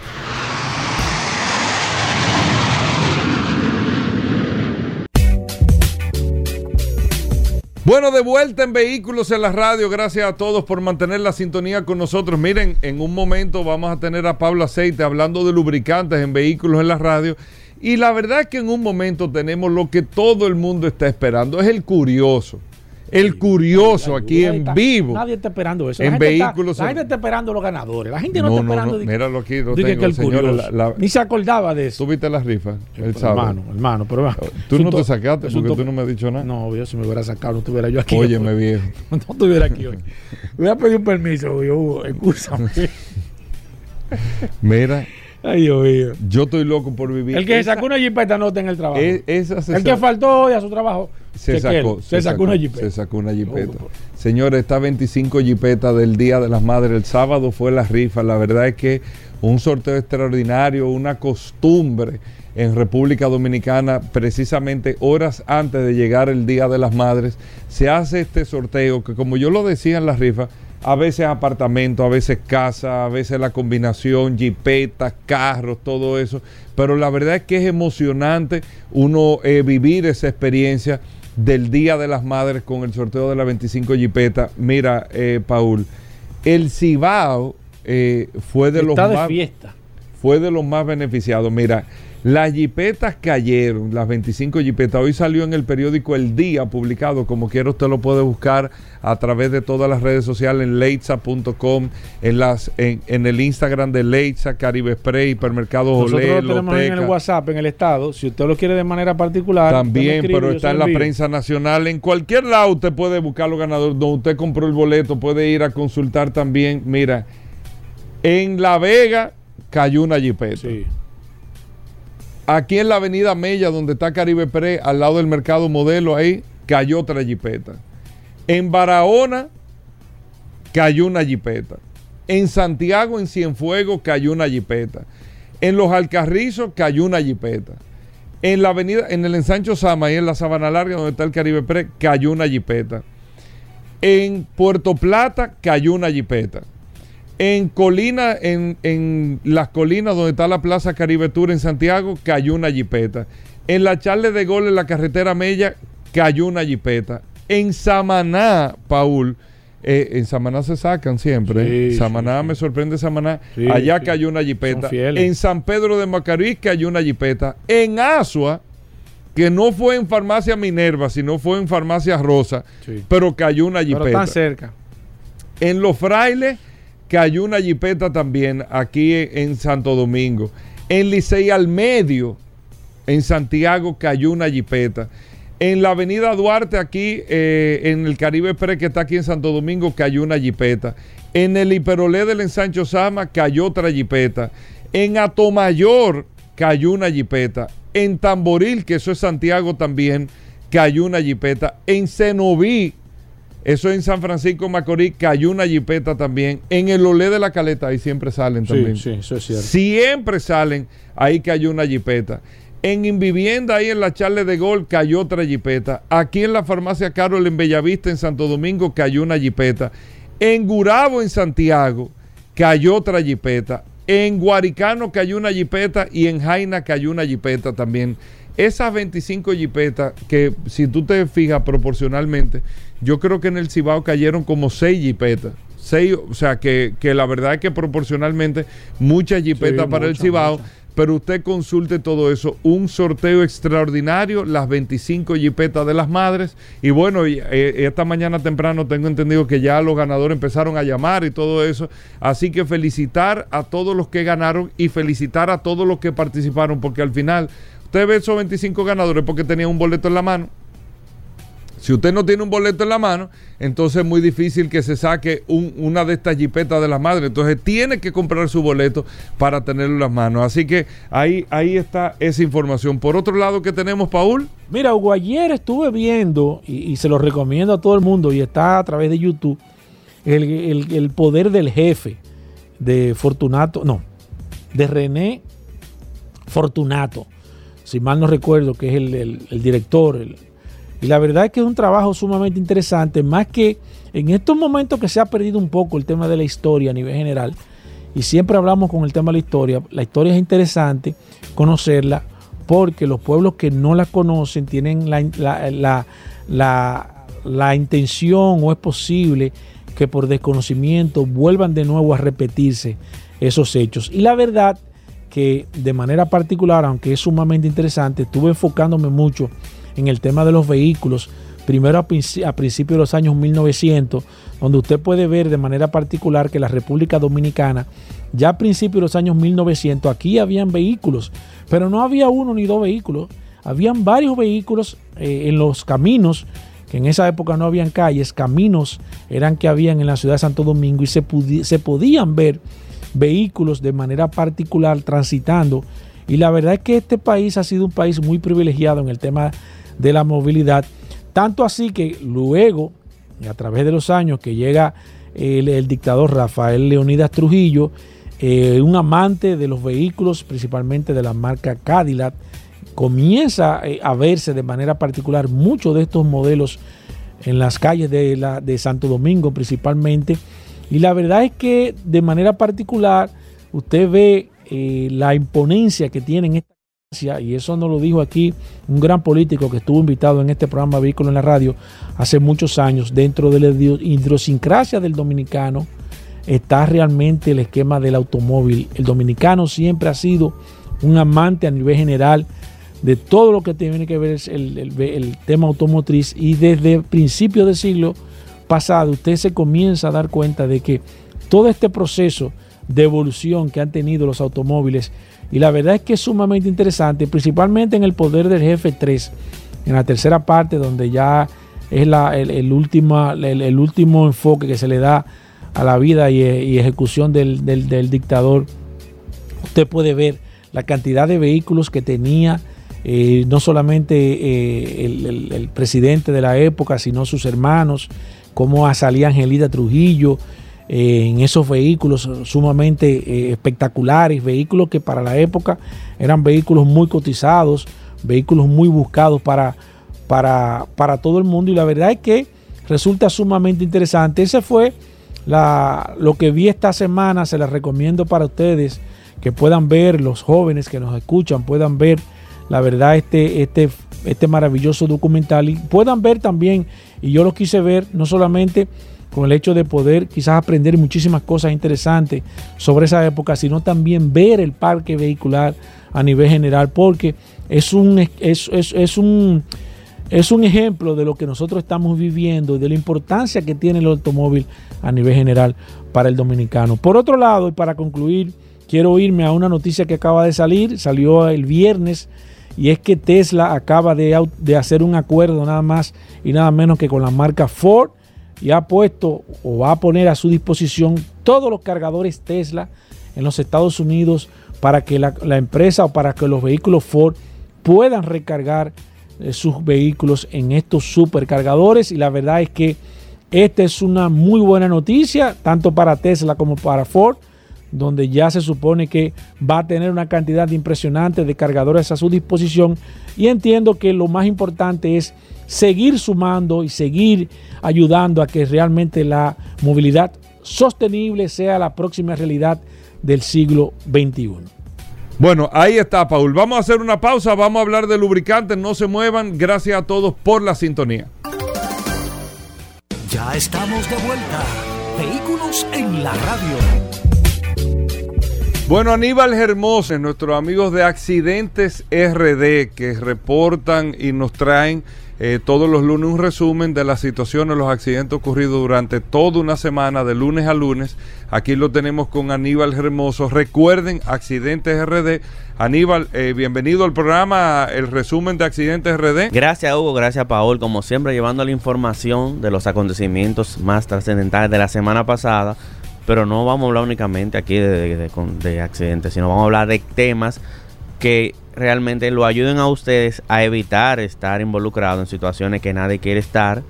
Speaker 2: Bueno, de vuelta en Vehículos en la Radio. Gracias a todos por mantener la sintonía con nosotros. Miren, en un momento vamos a tener a Pablo Aceite hablando de lubricantes en Vehículos en la Radio. Y la verdad es que en un momento tenemos lo que todo el mundo está esperando. Es el curioso. El curioso aquí en vivo.
Speaker 3: Nadie está esperando eso.
Speaker 2: En
Speaker 3: la
Speaker 2: vehículos.
Speaker 3: Está, la gente está esperando los ganadores. La gente no, no está esperando.
Speaker 2: No, no. Míralo aquí. Lo
Speaker 3: Dije
Speaker 2: tengo,
Speaker 3: que el
Speaker 2: señor,
Speaker 3: curioso.
Speaker 2: la, la,
Speaker 3: Ni se acordaba de eso.
Speaker 2: ¿Tú viste la rifa el sábado?
Speaker 3: Hermano, hermano, pero.
Speaker 2: Tú no te sacaste porque tú no me has dicho nada.
Speaker 3: No, yo si me hubiera sacado, no estuviera yo aquí.
Speaker 2: Óyeme, viejo.
Speaker 3: No estuviera aquí hoy. Hubiera pedido un permiso, yo, Hugo, excúsame.
Speaker 2: Mira,
Speaker 3: Ay, Dios mío.
Speaker 2: yo estoy loco por vivir.
Speaker 3: El que se sacó una jipeta no está en el trabajo.
Speaker 2: e- esa se
Speaker 3: el que faltó hoy a su trabajo.
Speaker 2: se sacó,
Speaker 3: Se, sacó, una jipeta.
Speaker 2: Se sacó una jipeta. Señores, esta 25 jipeta del Día de las Madres, el sábado fue la rifa. La verdad es que un sorteo extraordinario, una costumbre en República Dominicana, precisamente horas antes de llegar el Día de las Madres, se hace este sorteo que como yo lo decía en la rifa, a veces apartamento, a veces casa, a veces la combinación, jipetas, carros, todo eso. Pero la verdad es que es emocionante uno eh, vivir esa experiencia del Día de las Madres con el sorteo de la 25 jipeta. Mira, eh, Paul, el Cibao eh, fue de los
Speaker 3: de
Speaker 2: más
Speaker 3: fiesta.
Speaker 2: fue de los más beneficiados. Mira, las jipetas cayeron, las 25 jipetas. Hoy salió en el periódico El Día publicado. Como quiera, usted lo puede buscar a través de todas las redes sociales en leitza.com, en, las, en, en el Instagram de Leitza, Caribe Spray, Hipermercados
Speaker 3: Nosotros
Speaker 2: Olé,
Speaker 3: lo tenemos en el. WhatsApp, en el estado. Si usted lo quiere de manera particular.
Speaker 2: También,
Speaker 3: escribe,
Speaker 2: pero está en la prensa nacional. En cualquier lado usted puede buscar los ganadores. Donde usted compró el boleto, puede ir a consultar también. Mira, en La Vega cayó una jipeta.
Speaker 3: Sí.
Speaker 2: Aquí en la avenida Mella, donde está Caribe Pre, al lado del mercado modelo, ahí cayó otra jipeta. En Barahona cayó una jipeta. En Santiago, en Cienfuegos, cayó una jipeta. En Los Alcarrizos cayó una jipeta. En la avenida, en el ensancho Sama, ahí en la Sabana Larga, donde está el Caribe Pre, cayó una jipeta. En Puerto Plata cayó una jipeta. En Colina, en, en las colinas donde está la Plaza Caribe Tour en Santiago, cayó una jipeta. En la Charle de Gol en la carretera Mella cayó una jipeta. En Samaná, Paul, eh, en Samaná se sacan siempre. ¿eh?
Speaker 3: Sí,
Speaker 2: Samaná
Speaker 3: sí,
Speaker 2: me sorprende Samaná.
Speaker 3: Sí,
Speaker 2: Allá
Speaker 3: sí.
Speaker 2: cayó una jipeta. En San Pedro de Macorís cayó una jipeta. En Asua, que no fue en Farmacia Minerva, sino fue en Farmacia Rosa,
Speaker 3: Sí.
Speaker 2: pero cayó una
Speaker 3: Pero
Speaker 2: jipeta.
Speaker 3: tan cerca.
Speaker 2: En Los Frailes cayó una jipeta también aquí en, Santo Domingo. En Licey al Medio, en Santiago, cayó una jipeta. En la avenida Duarte, aquí eh, en el Caribe Express, que está aquí en Santo Domingo, cayó una jipeta. En el Hiperolé del Ensancho Sama cayó otra jipeta. En Atomayor cayó una jipeta. En Tamboril, que eso es Santiago también, cayó una jipeta. En Cenoví, eso en San Francisco Macorís, cayó una jipeta también. En el Olé de la Caleta, ahí siempre salen también.
Speaker 3: Sí, sí, eso es cierto.
Speaker 2: Siempre salen, ahí cayó una jipeta. En Invivienda, ahí en la Charle de Gol, cayó otra jipeta. Aquí en la farmacia Carol en Bellavista, en Santo Domingo, cayó una jipeta. En Gurabo, en Santiago, cayó otra jipeta. En Guaricano cayó una jipeta y en Jaina cayó una jipeta también. Esas 25 jipetas, que si tú te fijas proporcionalmente, yo creo que en el Cibao cayeron como 6 jipetas. Seis, o sea que, que la verdad es que proporcionalmente muchas jipetas
Speaker 3: Sí,
Speaker 2: para el Cibao, pero usted consulte todo eso, un sorteo extraordinario, las 25 jipetas de las madres, y bueno, y, eh, esta mañana temprano tengo entendido que ya los ganadores empezaron a llamar y todo eso, así que felicitar a todos los que ganaron y felicitar a todos los que participaron, porque al final usted ve esos 25 ganadores porque tenían un boleto en la mano. Si usted no tiene un boleto en la mano, entonces es muy difícil que se saque un- una de estas jipetas de las madres. Entonces tiene que comprar su boleto para tenerlo en las manos. Así que ahí, ahí está esa información. Por otro lado, ¿qué tenemos, Paul?
Speaker 3: Mira, Hugo, ayer estuve viendo, y, y se lo recomiendo a todo el mundo, y está a través de YouTube, el, el- el poder del jefe de Fortunato, no, de René Fortunato, si mal no recuerdo, que es el, el- director. y la verdad es que es un trabajo sumamente interesante, más que en estos momentos que se ha perdido un poco el tema de la historia a nivel general, y siempre hablamos con el tema de la historia, la historia es interesante conocerla porque los pueblos que no la conocen tienen la, la- la- la- la intención o es posible que por desconocimiento vuelvan de nuevo a repetirse esos hechos. Y la verdad que de manera particular, aunque es sumamente interesante, estuve enfocándome mucho en el tema de los vehículos, primero a, princi- a principios de los años 1900, donde usted puede ver de manera particular que la República Dominicana, ya a principios de los años 1900, aquí habían vehículos, pero no había uno ni dos vehículos, habían varios vehículos eh, en los caminos, que en esa época no habían calles, caminos eran que habían en la ciudad de Santo Domingo y se, se podían ver vehículos de manera particular transitando. Y la verdad es que este país ha sido un país muy privilegiado en el tema de la movilidad. Tanto así que luego, a través de los años que llega el, dictador Rafael Leonidas Trujillo, eh, un amante de los vehículos, principalmente de la marca Cadillac, comienza eh, a verse de manera particular muchos de estos modelos en las calles de, la, de Santo Domingo principalmente. Y la verdad es que de manera particular usted ve eh, la imponencia que tienen esta y eso nos lo dijo aquí un gran político que estuvo invitado en este programa Vehículo en la Radio hace muchos años, dentro de la idio- idiosincrasia del dominicano está realmente el esquema del automóvil. El dominicano siempre ha sido un amante a nivel general de todo lo que tiene que ver el- el tema automotriz y desde principios del siglo pasado usted se comienza a dar cuenta de que todo este proceso de evolución que han tenido los automóviles y la verdad es que es sumamente interesante, principalmente en el poder del jefe 3, en la tercera parte donde ya es la- el, el último enfoque que se le da a la vida y, ejecución del, del- dictador, usted puede ver la cantidad de vehículos que tenía eh, no solamente eh, el presidente de la época, sino sus hermanos, cómo salía Angelita Trujillo eh, en esos vehículos sumamente eh, espectaculares, vehículos que para la época eran vehículos muy cotizados, vehículos muy buscados para, para, para todo el mundo y la verdad es que resulta sumamente interesante. Ese fue lo que vi esta semana, se las recomiendo para ustedes que puedan ver, los jóvenes que nos escuchan, puedan ver la verdad este, este este maravilloso documental y puedan ver también, y yo lo quise ver, no solamente con el hecho de poder quizás aprender muchísimas cosas interesantes sobre esa época, sino también ver el parque vehicular a nivel general, porque es un, es, es, es un, es un ejemplo de lo que nosotros estamos viviendo y de la importancia que tiene el automóvil a nivel general para el dominicano. Por otro lado, y para concluir, quiero irme a una noticia que acaba de salir, salió el viernes, y es que Tesla acaba de, de hacer un acuerdo nada más y nada menos que con la marca Ford y ha puesto o va a poner a su disposición todos los cargadores Tesla en los Estados Unidos para que la, empresa o para que los vehículos Ford puedan recargar eh, sus vehículos en estos supercargadores. Y la verdad es que esta es una muy buena noticia tanto para Tesla como para Ford donde ya se supone que va a tener una cantidad impresionante de cargadores a su disposición y entiendo que lo más importante es seguir sumando y seguir ayudando a que realmente la movilidad sostenible sea la próxima realidad del siglo XXI.
Speaker 2: Bueno, ahí está, Paul. Vamos a hacer una pausa, vamos a hablar de lubricantes, no se muevan. Gracias a todos por la sintonía.
Speaker 1: Ya estamos de vuelta. Vehículos en la radio.
Speaker 2: Bueno, Aníbal Hermoso, nuestros amigos de Accidentes RD que reportan y nos traen eh, todos los lunes un resumen de las situaciones, los accidentes ocurridos durante toda una semana, de lunes a lunes. Aquí lo tenemos con Aníbal Hermoso. Recuerden, Accidentes RD. Aníbal, eh, bienvenido al programa, el resumen de Accidentes RD.
Speaker 6: Gracias Hugo, gracias Paul, como siempre llevando la información de los acontecimientos más trascendentales de la semana pasada pero no vamos a hablar únicamente aquí de, accidentes, sino vamos a hablar de temas que realmente lo ayuden a ustedes a evitar estar involucrados en situaciones que nadie quiere estar,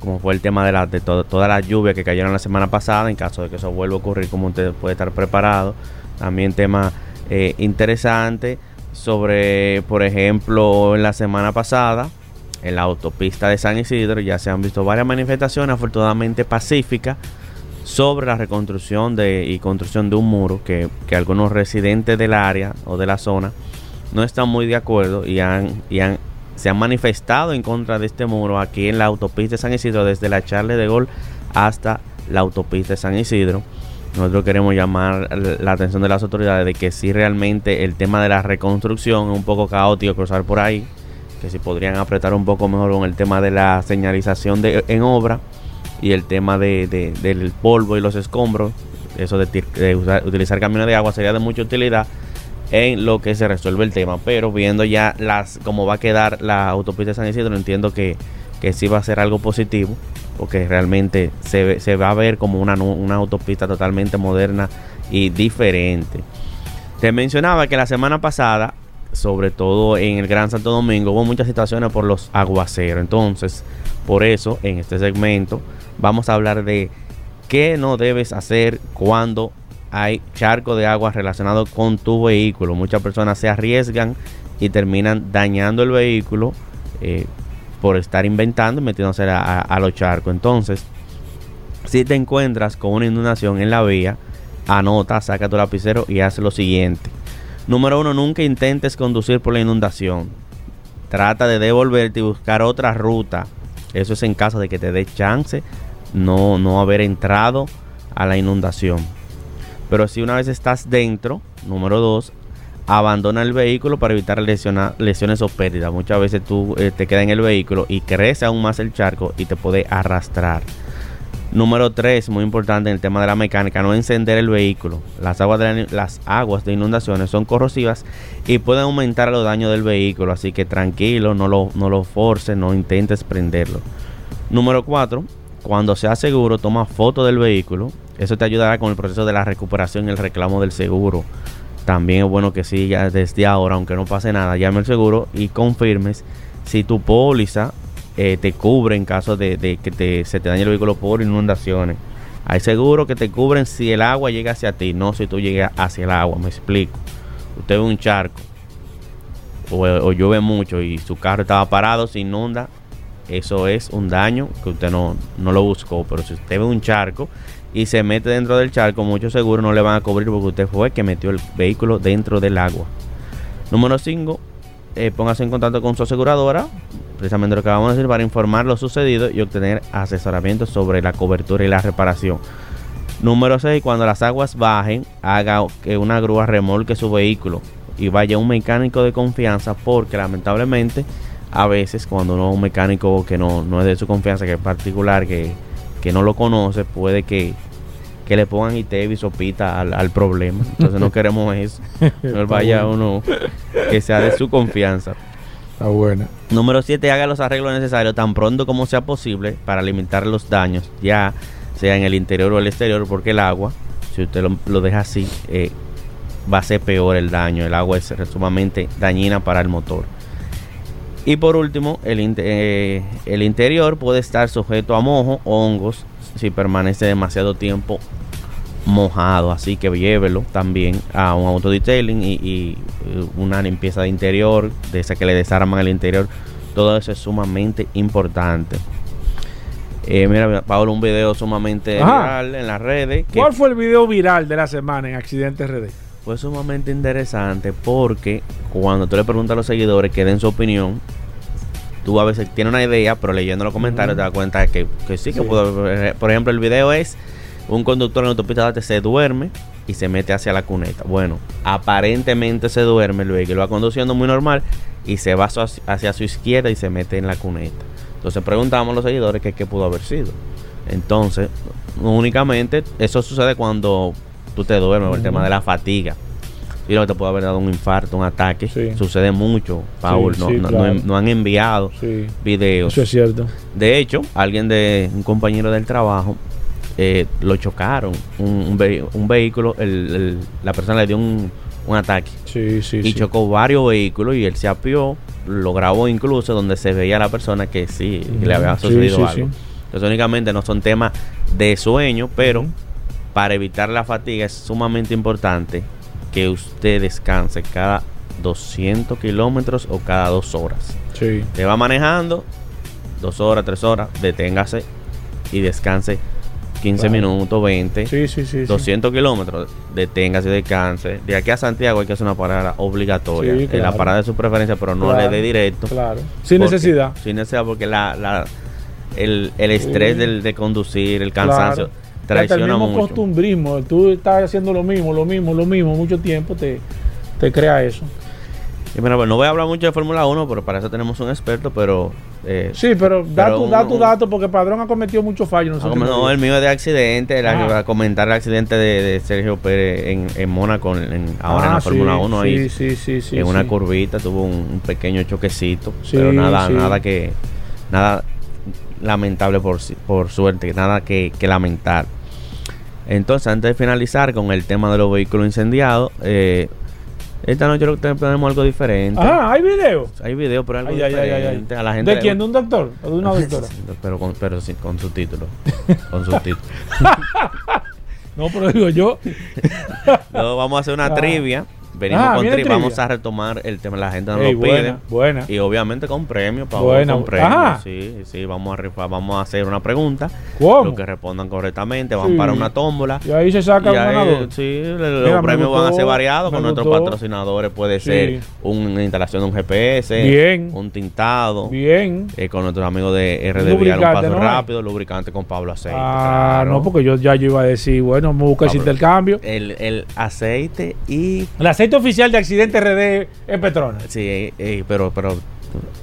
Speaker 6: como fue el tema de, la, de toda la lluvia que cayeron la semana pasada, en caso de que eso vuelva a ocurrir, como usted puede estar preparado. También tema eh, interesante sobre, por ejemplo, en la semana pasada, en la autopista de San Isidro, ya se han visto varias manifestaciones, afortunadamente pacíficas, sobre la reconstrucción de, y construcción de un muro que, algunos residentes del área o de la zona no están muy de acuerdo y, han, y han, se han manifestado en contra de este muro aquí en la autopista de San Isidro, desde la Charle de Gol hasta la autopista de San Isidro. Nosotros queremos llamar la atención de las autoridades de que si realmente el tema de la reconstrucción es un poco caótico cruzar por ahí, que si podrían apretar un poco mejor con el tema de la señalización de, en obra y el tema de, del polvo y los escombros, eso de, utilizar camiones de agua sería de mucha utilidad en lo que se resuelve el tema. Pero viendo ya las cómo va a quedar la autopista de San Isidro, entiendo que, que sí va a ser algo positivo, porque realmente se, se va a ver como una, una autopista totalmente moderna y diferente. Te mencionaba que la semana pasada, sobre todo en el Gran Santo Domingo, hubo muchas situaciones por los aguaceros. Entonces, por eso, en este segmento, vamos a hablar de qué no debes hacer cuando hay charco de agua relacionado con tu vehículo. Muchas personas se arriesgan y terminan dañando el vehículo eh, por estar inventando y metiéndose a, los charcos. Entonces, si te encuentras con una inundación en la vía, anota, saca tu lapicero y haz lo siguiente. Número uno, nunca intentes conducir por la inundación. Trata de devolverte y buscar otra ruta. Eso es en caso de que te dé chance no, no haber entrado a la inundación. Pero si una vez estás dentro, número dos, abandona el vehículo para evitar lesiones o pérdidas. Muchas veces tú eh, te quedas en el vehículo y crece aún más el charco y te puede arrastrar. Número 3, muy importante en el tema de la mecánica, no encender el vehículo. Las aguas de, las aguas de inundaciones son corrosivas y pueden aumentar los daños del vehículo, así que tranquilo, no lo, no lo forces, no intentes prenderlo. Número 4, cuando sea seguro, toma foto del vehículo. Eso te ayudará con el proceso de la recuperación y el reclamo del seguro. También es bueno que sigas desde ahora, aunque no pase nada, llame al seguro y confirmes si tu póliza eh, te cubre en caso de, que se te dañe el vehículo por inundaciones. Hay seguro que te cubren si el agua llega hacia ti, no si tú llegas hacia el agua. Me explico. Usted ve un charco o, llueve mucho y su carro estaba parado, se inunda, eso es un daño que usted no, no lo buscó. Pero si usted ve un charco y se mete dentro del charco, mucho seguro no le van a cubrir porque usted fue que metió el vehículo dentro del agua. Número 5. eh, póngase en contacto con su aseguradora, precisamente lo que vamos a decir, para informar lo sucedido y obtener asesoramiento sobre la cobertura y la reparación. Número 6. Cuando las aguas bajen, haga que una grúa remolque su vehículo y vaya un mecánico de confianza porque lamentablemente a veces cuando uno es un mecánico que no, no es de su confianza, que es particular, que, que no lo conoce, puede que, que le pongan y sopita al, al problema. Entonces no queremos eso. No vaya uno que sea de su confianza.
Speaker 3: Buena.
Speaker 6: Número 7. Haga los arreglos necesarios tan pronto como sea posible para limitar los daños, ya sea en el interior o el exterior, porque el agua, si usted lo, deja así, eh, va a ser peor el daño. El agua es sumamente dañina para el motor. Y por último, el, eh, el interior puede estar sujeto a mojo o hongos si permanece demasiado tiempo mojado. Así que llévelo también a un autodetailing y, y, eh, una limpieza de interior, de esa que le desarman el interior. Todo eso es sumamente importante. Eh, mira, Pablo, un video sumamente
Speaker 3: Ajá.
Speaker 6: viral en las redes. que
Speaker 3: ¿Cuál fue el video viral de la semana en Accidente RD?
Speaker 6: fue sumamente interesante porque cuando tú le preguntas a los seguidores que den su opinión, tú a veces tienes una idea, pero leyendo los comentarios te das cuenta que, que sí, que
Speaker 3: Sí.
Speaker 6: haber- Por ejemplo, el video es un conductor en la autopista se duerme y se mete hacia la cuneta. Bueno, aparentemente se duerme, el vehículo va conduciendo muy normal y se va hacia, su izquierda y se mete en la cuneta. Entonces preguntamos a los seguidores que qué pudo haber sido. Entonces, únicamente eso sucede cuando tú te duermes por el tema de la fatiga. Y lo que te puede haber dado un infarto, un ataque.
Speaker 3: Sí.
Speaker 6: Sucede mucho, Paul.
Speaker 3: Sí,
Speaker 6: no,
Speaker 3: sí,
Speaker 6: no-
Speaker 3: claro.
Speaker 6: no- no han enviado videos.
Speaker 3: Eso es cierto.
Speaker 6: De hecho, alguien de un compañero del trabajo eh, lo chocaron. Un, un un vehículo, el- el- la persona le dio un, un ataque
Speaker 3: Sí, sí,
Speaker 6: y
Speaker 3: sí.
Speaker 6: chocó varios vehículos y él se apió, lo grabó incluso donde se veía a la persona que sí, que le había sucedido algo. Entonces únicamente no son temas de sueño, pero para evitar la fatiga es sumamente importante que usted descanse cada 200 kilómetros o cada dos horas.
Speaker 3: Sí.
Speaker 6: Te va manejando dos horas, tres horas, deténgase y descanse 15
Speaker 3: Claro.
Speaker 6: minutos, 20.
Speaker 3: Sí, sí, sí. sí.
Speaker 6: 200 kilómetros, deténgase descanse. De aquí a Santiago hay que hacer una parada obligatoria. En la
Speaker 3: claro.
Speaker 6: parada de su preferencia, pero no
Speaker 3: Claro.
Speaker 6: le dé directo.
Speaker 3: Claro. Sin
Speaker 6: Porque-
Speaker 3: necesidad.
Speaker 6: Sin necesidad, porque la, la- el, el estrés del, de conducir, el cansancio,
Speaker 3: Claro.
Speaker 6: Traiciona
Speaker 3: el mismo
Speaker 6: mucho.
Speaker 3: costumbrismo. Tú estás haciendo lo mismo, lo mismo, lo mismo mucho tiempo, te, te crea eso.
Speaker 6: Y mira, pues, no voy a hablar mucho de Fórmula 1, pero para eso tenemos un experto, pero... eh,
Speaker 3: Sí, pero da,
Speaker 6: Pero
Speaker 3: tu,
Speaker 6: un-
Speaker 3: da tu
Speaker 6: un-
Speaker 3: dato porque Padrón ha cometido muchos fallos.
Speaker 6: Ah,
Speaker 3: No, si
Speaker 6: no, el mío es de accidente, la
Speaker 3: Ah.
Speaker 6: comentar el accidente de, de Sergio Pérez en, en Mónaco, en- ahora en
Speaker 3: Ah,
Speaker 6: la Fórmula
Speaker 3: sí,
Speaker 6: 1,
Speaker 3: sí,
Speaker 6: ahí
Speaker 3: sí, sí, sí,
Speaker 6: en una
Speaker 3: sí.
Speaker 6: curvita tuvo un, un pequeño choquecito, pero nada, nada que, nada lamentable por, por suerte, nada que, que lamentar. Entonces, antes de finalizar con el tema de los vehículos incendiados, eh, esta noche lo que tenemos algo diferente.
Speaker 3: Ajá, hay video.
Speaker 6: Hay video, pero algo
Speaker 3: Ay, ay, ay, ay, ay.
Speaker 6: diferente. A la gente
Speaker 3: ¿De quién? ¿De un doctor? ¿O de una doctora?
Speaker 6: pero con, pero sí, con subtítulos. con subtítulos.
Speaker 3: no, pero digo yo.
Speaker 6: No, vamos a hacer una
Speaker 3: Ah.
Speaker 6: trivia. Venimos
Speaker 3: Ah,
Speaker 6: con tri-. Vamos a retomar el tema. La gente nos
Speaker 3: Ey,
Speaker 6: lo pide.
Speaker 3: buena.
Speaker 6: Y obviamente con premio, Pablo,
Speaker 3: Buena.
Speaker 6: con.
Speaker 3: Ajá.
Speaker 6: Sí, sí, vamos a rifar, vamos a hacer una pregunta.
Speaker 3: ¿Cómo?
Speaker 6: Los que respondan correctamente van
Speaker 3: Sí.
Speaker 6: para una tómbola.
Speaker 3: Y ahí se saca
Speaker 6: Y
Speaker 3: un
Speaker 6: ahí,
Speaker 3: ganador.
Speaker 6: sí,
Speaker 3: Mira,
Speaker 6: los premios van a ser variados. Con nuestros
Speaker 3: gustó.
Speaker 6: patrocinadores puede
Speaker 3: Sí.
Speaker 6: ser una instalación de un GPS,
Speaker 3: Bien.
Speaker 6: un tintado.
Speaker 3: Bien.
Speaker 6: eh, con nuestros amigos de RD Vial, un paso
Speaker 3: ¿no?
Speaker 6: rápido, lubricante con Pablo Aceite.
Speaker 3: Ah,
Speaker 6: claro.
Speaker 3: no, porque yo ya yo iba a decir, bueno, me busca ese intercambio.
Speaker 6: El, el aceite y
Speaker 3: El aceite oficial de accidente RD es Petronas.
Speaker 6: Sí, eh, eh, pero, pero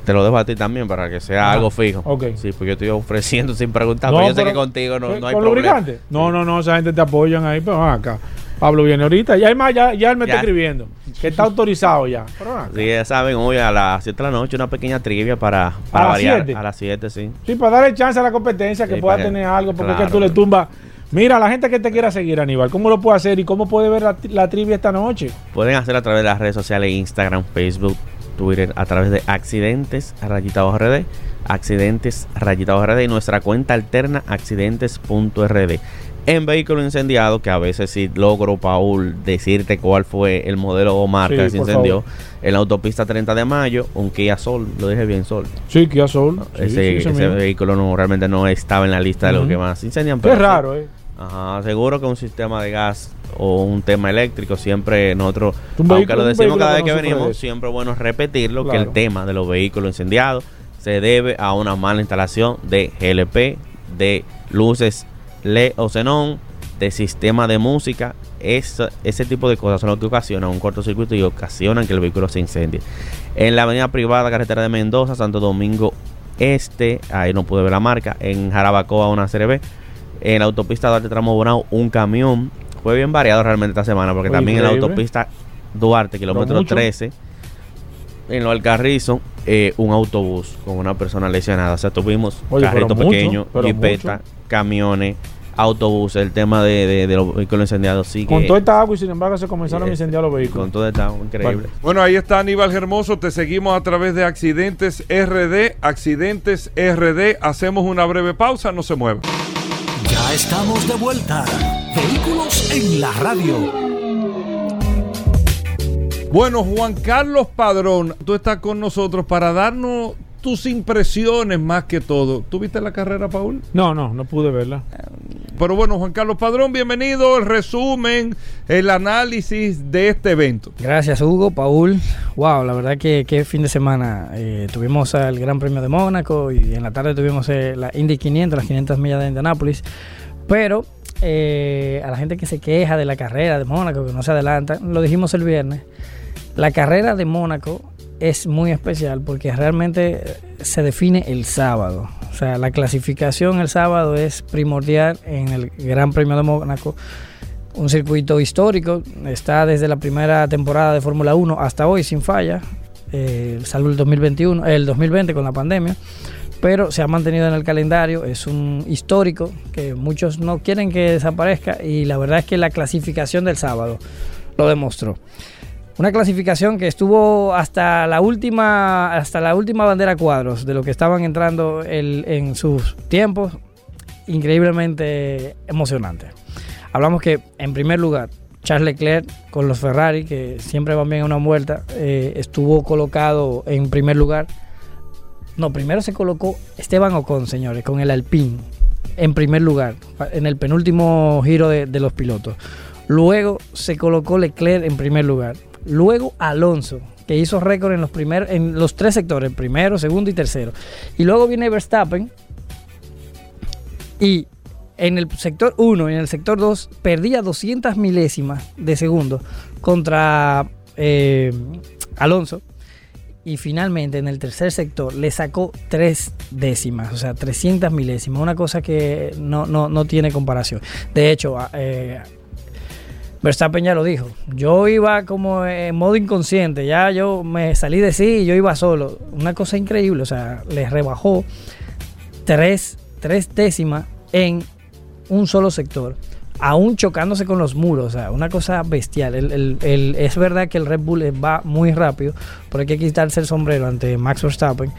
Speaker 6: te lo dejo a ti también para que sea algo fijo.
Speaker 3: ok.
Speaker 6: Sí, pues yo estoy ofreciendo sin preguntar,
Speaker 3: No,
Speaker 6: pero yo sé que contigo no,
Speaker 3: ¿Con
Speaker 6: no hay
Speaker 3: con
Speaker 6: problema.
Speaker 3: lubricante? No, no, no, esa gente te apoyan ahí, pero acá. Pablo viene ahorita. Ya, más, ya, ya él me
Speaker 6: Ya.
Speaker 3: está escribiendo. Que está autorizado ya.
Speaker 6: Sí, ya saben, hoy a las 7 de la noche una pequeña trivia para, para
Speaker 3: las
Speaker 6: variar.
Speaker 3: 7?
Speaker 6: A las 7, sí.
Speaker 3: Sí, para darle chance a la competencia que
Speaker 6: Sí,
Speaker 3: pueda tener algo, porque es que
Speaker 6: claro.
Speaker 3: tú le tumbas. Mira, la gente que te quiera seguir, Aníbal, ¿cómo lo puede hacer y cómo puede ver la, la trivia esta noche?
Speaker 6: Pueden hacer a través de las redes sociales, Instagram, Facebook, Twitter, a través de Accidentes Rayitados RD, Accidentes Rayitados RD y nuestra cuenta alterna accidentes.rd. En vehículo incendiado, que a veces sí logro, Paul, decirte cuál fue el modelo o marca
Speaker 3: Sí,
Speaker 6: que se incendió.
Speaker 3: favor.
Speaker 6: En la autopista 30 de mayo, un Kia Soul, lo dije bien Sol.
Speaker 3: Sí, Kia Soul. Sí,
Speaker 6: ese
Speaker 3: sí,
Speaker 6: vehículo no realmente no estaba en la lista de los que más incendian.
Speaker 3: Qué
Speaker 6: pero sí,
Speaker 3: raro, ¿eh?
Speaker 6: Ajá, seguro que un sistema de gas o un tema eléctrico siempre nosotros,
Speaker 3: Un
Speaker 6: aunque
Speaker 3: vehículo-
Speaker 6: lo decimos cada vez
Speaker 3: que
Speaker 6: venimos, siempre es bueno repetirlo que el tema de los vehículos incendiados se debe a una mala instalación de GLP, de luces LED o xenón, de sistema de música. Esa- ese tipo de cosas son lo que ocasionan un cortocircuito y ocasionan que el vehículo se incendie. En la avenida privada, carretera de Mendoza, Santo Domingo Este, ahí no pude ver la marca. En Jarabacoa, una CRB. En la autopista Duarte Tramo Bonao, un camión. Fue bien variado realmente esta semana, porque
Speaker 3: Oye,
Speaker 6: también en la autopista Duarte, kilómetro
Speaker 3: mucho.
Speaker 6: 13, en lo Alcarrizo, eh, un autobús con una persona lesionada. O sea, tuvimos
Speaker 3: Oye,
Speaker 6: carritos pequeños,
Speaker 3: pero
Speaker 6: jipeta,
Speaker 3: mucho.
Speaker 6: camiones, autobuses. El tema de, de- de los vehículos incendiados sí
Speaker 3: Con
Speaker 6: que-
Speaker 3: toda esta agua y sin embargo se comenzaron a
Speaker 6: eh,
Speaker 3: incendiar los vehículos.
Speaker 6: Con todo está increíble.
Speaker 3: Bueno.
Speaker 2: Bueno, ahí está Aníbal Hermoso. Te seguimos a través de Accidentes RD. Accidentes RD. Hacemos una breve pausa. No se mueva.
Speaker 1: Ya estamos de vuelta. Vehículos en la radio.
Speaker 2: Bueno, Juan Carlos Padrón, tú estás con nosotros para darnos tus impresiones más que todo. ¿Tú viste la carrera, Paul?
Speaker 3: No, no, no pude verla.
Speaker 2: Pero bueno, Juan Carlos Padrón, bienvenido. El resumen, el análisis de este evento.
Speaker 7: Gracias Hugo, Paul. Wow, la verdad que qué fin de semana. Eh, tuvimos el Gran Premio de Mónaco y en la tarde tuvimos eh, la Indy 500, las 500 millas de Indianápolis. Pero eh, a la gente que se queja de la carrera de Mónaco, que no se adelanta, lo dijimos el viernes, la carrera de Mónaco es muy especial porque realmente eh, se define el sábado. O sea, la clasificación el sábado es primordial en el Gran Premio de Mónaco un circuito histórico. Está desde la primera temporada de Fórmula 1 hasta hoy sin falla, eh, el 2021, el 2020 con la pandemia. Pero se ha mantenido en el calendario, es un histórico que muchos no quieren que desaparezca y la verdad es que la clasificación del sábado lo demostró. Una clasificación que estuvo hasta la última, hasta la última bandera cuadros de lo que estaban entrando el- en sus tiempos, increíblemente emocionante. Hablamos que, en primer lugar, Charles Leclerc con los Ferrari, que siempre van bien a una vuelta, eh, estuvo colocado en primer lugar. No, primero se colocó Esteban Ocon, señores, con el Alpine, en primer lugar, en el penúltimo giro de, de los pilotos. Luego se colocó Leclerc en primer lugar. Luego Alonso, que hizo récord en los, en los tres sectores, primero, segundo y tercero. Y luego viene Verstappen, y en el sector 1 y en el sector 2 perdía 200 milésimas de segundo contra eh, Alonso. Y finalmente en el tercer sector le sacó tres décimas, o sea, 300 milésimas. Una cosa que no, no, no tiene comparación. De hecho, eh, Verstappen ya lo dijo. Yo iba como en modo inconsciente. Ya yo me salí de sí y yo iba solo. Una cosa increíble. O sea, le rebajó tres, tres décimas en un solo sector, aún chocándose con los muros, o sea, una cosa bestial. El- el- el- es verdad que el Red Bull va muy rápido, pero hay que quitarse el sombrero ante Max Verstappen,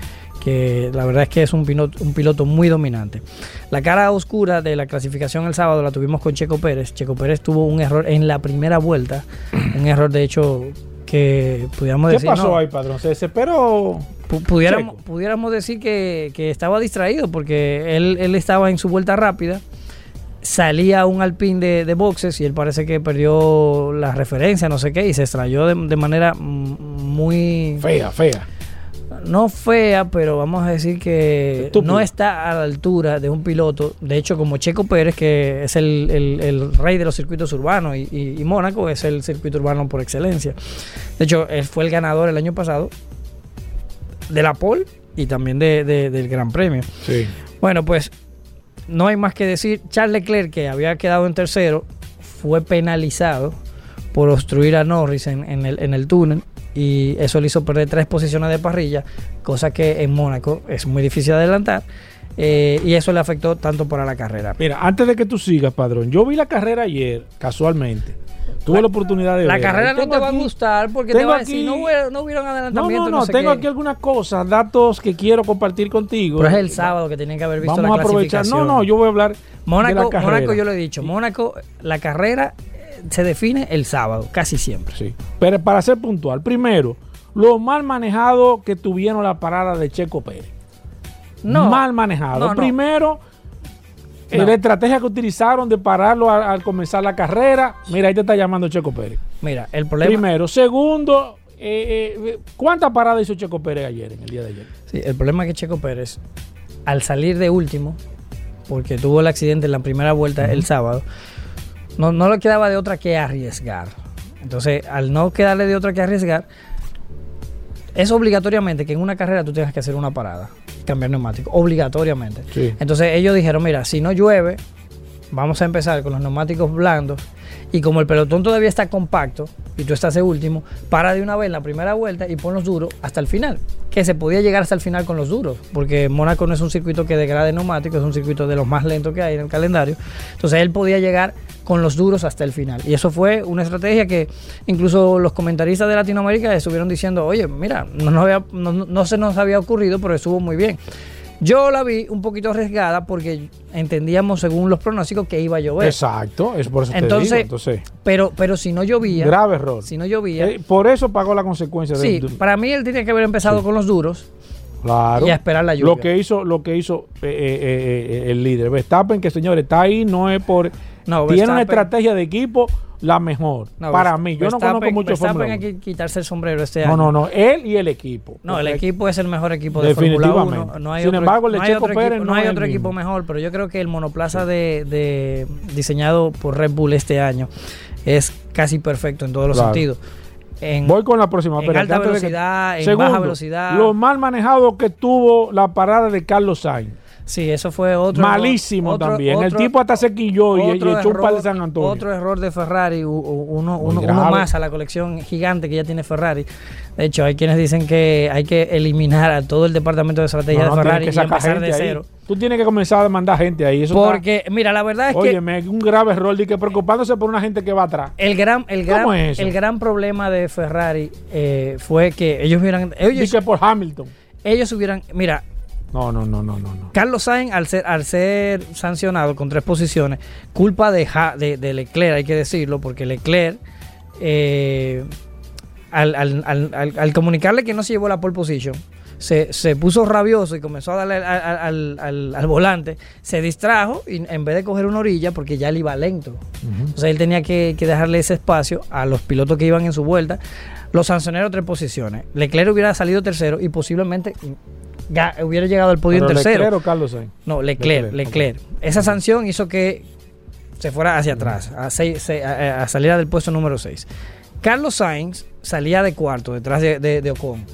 Speaker 7: que la verdad es que es un piloto, un piloto muy dominante. La cara oscura de la clasificación el sábado la tuvimos con Checo Pérez. Checo Pérez tuvo un error en la primera vuelta, un error de hecho que pudiéramos
Speaker 3: ¿Qué
Speaker 7: decir...
Speaker 3: pasó
Speaker 7: no,
Speaker 3: ahí, padrón? ¿Se desesperó?
Speaker 7: Pu- pudiéramos, pudiéramos decir que, que estaba distraído porque él, él estaba en su vuelta rápida, salía un alpín de, de boxes y él parece que perdió la referencia, no sé qué, y se extrayó de, de manera muy...
Speaker 3: Fea, fea.
Speaker 7: No fea, pero vamos a decir que
Speaker 3: Estúpido.
Speaker 7: no está a la altura de un piloto. De hecho, como Checo Pérez, que es el, el- el rey de los circuitos urbanos, y, y- y Mónaco es el circuito urbano por excelencia. De hecho, él fue el ganador el año pasado de la pole y también de- de- del Gran Premio.
Speaker 3: Sí.
Speaker 7: Bueno, pues no hay más que decir. Charles Leclerc, que había quedado en tercero, fue penalizado por obstruir a Norris en, en el, en el túnel y eso le hizo perder tres posiciones de parrilla, cosa que en Mónaco es muy difícil adelantar. eh, y eso le afectó tanto para la carrera.
Speaker 3: Mira, antes de que tú sigas, padrón, yo vi la carrera ayer, casualmente. Tuve la, oportunidad de
Speaker 7: La
Speaker 3: verla.
Speaker 7: carrera
Speaker 3: Y
Speaker 7: no te va a gustar porque te
Speaker 3: tengo
Speaker 7: va a decir,
Speaker 3: aquí-
Speaker 7: no, hubieron, no hubieron
Speaker 3: No, no, no,
Speaker 7: sé
Speaker 3: tengo
Speaker 7: qué".
Speaker 3: aquí algunas cosas, datos que quiero compartir contigo.
Speaker 7: Pero es el sábado que tenían que haber visto
Speaker 3: Vamos
Speaker 7: la
Speaker 3: a aprovechar. No, no, yo voy a hablar de la
Speaker 7: Mónaco,
Speaker 3: carrera.
Speaker 7: Mónaco, yo lo he dicho, Mónaco, la carrera se define el sábado, casi siempre.
Speaker 3: Sí. Pero para ser puntual, primero, lo mal manejado que tuvieron la parada de Checo Pérez.
Speaker 7: No,
Speaker 3: mal manejado.
Speaker 7: no, no.
Speaker 3: Primero, eh, la estrategia que utilizaron de pararlo al, al comenzar la carrera. Mira, ahí te está llamando Checo Pérez.
Speaker 7: Mira, el problema.
Speaker 3: Primero. Segundo, eh, eh, ¿cuántas paradas hizo Checo Pérez ayer, en el día de ayer?
Speaker 7: Sí, el problema es que Checo Pérez, al salir de último, porque tuvo el accidente en la primera vuelta el sábado, no, no le quedaba de otra que arriesgar. Entonces, al no quedarle de otra que arriesgar, es obligatoriamente que en una carrera tú tengas que hacer una parada, cambiar neumático, obligatoriamente.
Speaker 3: Sí.
Speaker 7: Entonces ellos dijeron, mira, si no llueve, vamos a empezar con los neumáticos blandos y como el pelotón todavía está compacto y tú estás de último, para de una vez la primera vuelta y pon los duros hasta el final. Que se podía llegar hasta el final con los duros, porque Mónaco no es un circuito que degrade neumáticos, es un circuito de los más lentos que hay en el calendario. Entonces él podía llegar con los duros hasta el final. Y eso fue una estrategia que incluso los comentaristas de Latinoamérica estuvieron diciendo, oye, mira, no- no se nos había ocurrido, pero estuvo muy bien. Yo la vi un poquito arriesgada porque entendíamos según los pronósticos que iba a llover.
Speaker 3: Exacto, es por eso te
Speaker 7: Entonces,
Speaker 3: digo. Entonces,
Speaker 7: Pero, pero si no llovía,
Speaker 3: grave error.
Speaker 7: si no llovía,
Speaker 3: Eh, por eso pagó la consecuencia.
Speaker 7: sí,
Speaker 3: de-
Speaker 7: para mí él tenía que haber empezado con los duros
Speaker 3: Claro.
Speaker 7: y a esperar la lluvia.
Speaker 3: Lo que hizo, lo que hizo eh, eh, eh, el líder. Verstappen, que señores, está ahí, no es por.
Speaker 7: No,
Speaker 3: tiene una estrategia de equipo la mejor.
Speaker 7: No,
Speaker 3: para mí. Yo no conozco mucho
Speaker 7: Verstappen hay
Speaker 3: 1.
Speaker 7: que quitarse el sombrero este
Speaker 3: No,
Speaker 7: año.
Speaker 3: no, no. Él y el equipo.
Speaker 7: No, el equipo es el mejor equipo de Fórmula 1.
Speaker 3: Definitivamente.
Speaker 7: No, no hay
Speaker 3: Sin
Speaker 7: otro,
Speaker 3: embargo, el
Speaker 7: no hay
Speaker 3: Checo
Speaker 7: otro
Speaker 3: Pérez
Speaker 7: equipo,
Speaker 3: no
Speaker 7: no hay otro equipo mejor, pero yo creo que el monoplaza de, de- diseñado por Red Bull este año es casi perfecto en todos los sentidos. En,
Speaker 3: Voy con la próxima.
Speaker 7: en
Speaker 3: espérate,
Speaker 7: alta
Speaker 3: que-
Speaker 7: velocidad, en
Speaker 3: Segundo,
Speaker 7: baja velocidad.
Speaker 3: Lo mal manejado que tuvo la parada de Carlos Sainz.
Speaker 7: Sí, eso fue otro.
Speaker 3: Malísimo
Speaker 7: otro-
Speaker 3: también. el tipo hasta se quilló y, echó un par de San Antonio.
Speaker 7: Otro error de Ferrari, uno, más a la colección gigante que ya tiene Ferrari. De hecho, hay quienes dicen que hay que eliminar a todo el departamento de estrategia
Speaker 3: No, no,
Speaker 7: de Ferrari y
Speaker 3: que
Speaker 7: empezar de
Speaker 3: ahí.
Speaker 7: cero.
Speaker 3: Tú tienes que comenzar a mandar gente ahí. Eso está-
Speaker 7: Porque, mira, la verdad es que
Speaker 3: Óyeme, un grave error de que preocupándose por una gente que va atrás.
Speaker 7: el gran, el gran,
Speaker 3: ¿Cómo es eso?
Speaker 7: el gran problema de Ferrari eh, fue que ellos hubieran, ellos,
Speaker 3: Dice por Hamilton.
Speaker 7: ellos hubieran, mira,
Speaker 3: No, no, no, no, no.
Speaker 7: Carlos Sainz, al ser, al ser sancionado con tres posiciones, culpa de, Ja- de, de Leclerc, hay que decirlo, porque Leclerc, eh, al, al- al- al- al comunicarle que no se llevó la pole position, se, se puso rabioso y comenzó a darle al, volante, se distrajo y en vez de coger una orilla, porque ya él iba lento. O sea, él tenía que, que dejarle ese espacio a los pilotos que iban en su vuelta. Los sancionaron tres posiciones. Leclerc hubiera salido tercero y posiblemente hubiera llegado al podio en tercero.
Speaker 3: Leclerc o Carlos Sainz.
Speaker 7: No, Leclerc,
Speaker 3: Leclerc,
Speaker 7: Leclerc. Esa sanción hizo que se fuera hacia atrás, a, seis- se- a- a salir del puesto número 6. Carlos Sainz salía de cuarto detrás de, de- de Ocon.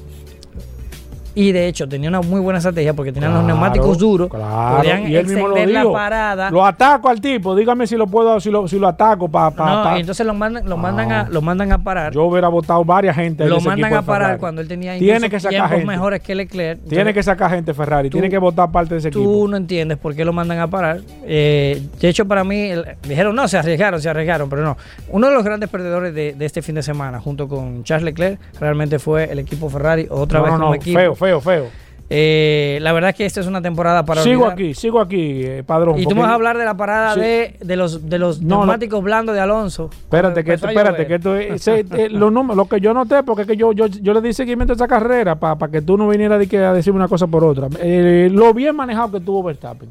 Speaker 7: Y de hecho tenía una muy buena estrategia porque tenían los neumáticos duros.
Speaker 3: Claro,
Speaker 7: podían
Speaker 3: y él mismo lo
Speaker 7: extender la
Speaker 3: dijo.
Speaker 7: parada.
Speaker 3: Lo ataco al tipo, dígame si lo puedo, si lo, si lo ataco para
Speaker 7: no, entonces lo mandan, lo mandan, a,
Speaker 3: Ah.
Speaker 7: lo mandan a parar.
Speaker 3: Yo hubiera votado varias gente.
Speaker 7: lo mandan a parar cuando él tenía
Speaker 3: Tiene que sacar gente.
Speaker 7: mejores que Leclerc.
Speaker 3: Tiene
Speaker 7: Entonces,
Speaker 3: que sacar gente Ferrari,
Speaker 7: tú-
Speaker 3: tiene que votar parte de ese
Speaker 7: Tú
Speaker 3: equipo.
Speaker 7: no entiendes por qué lo mandan a parar. Eh, de hecho, para mí, el- dijeron, no, se arriesgaron, se arriesgaron, pero no. Uno de los grandes perdedores de, de este fin de semana, junto con Charles Leclerc, realmente fue el equipo Ferrari, otra
Speaker 3: no,
Speaker 7: vez
Speaker 3: no,
Speaker 7: como
Speaker 3: no,
Speaker 7: equipo.
Speaker 3: feo, feo, feo.
Speaker 7: Eh, la verdad es que esta es una temporada para
Speaker 3: Sigo
Speaker 7: olvidar.
Speaker 3: aquí, sigo aquí, eh, padrón.
Speaker 7: Y tú vas a hablar de la parada
Speaker 3: Sí.
Speaker 7: de, de los, de los
Speaker 3: No, no.
Speaker 7: neumáticos blandos de Alonso.
Speaker 3: Espérate, que esto, espérate, que esto es, eh, los números, lo que yo noté, porque es que yo, yo, yo le di seguimiento a esa carrera para que tú no vinieras de que a decirme una cosa por otra. Eh, lo bien manejado que tuvo Verstappen.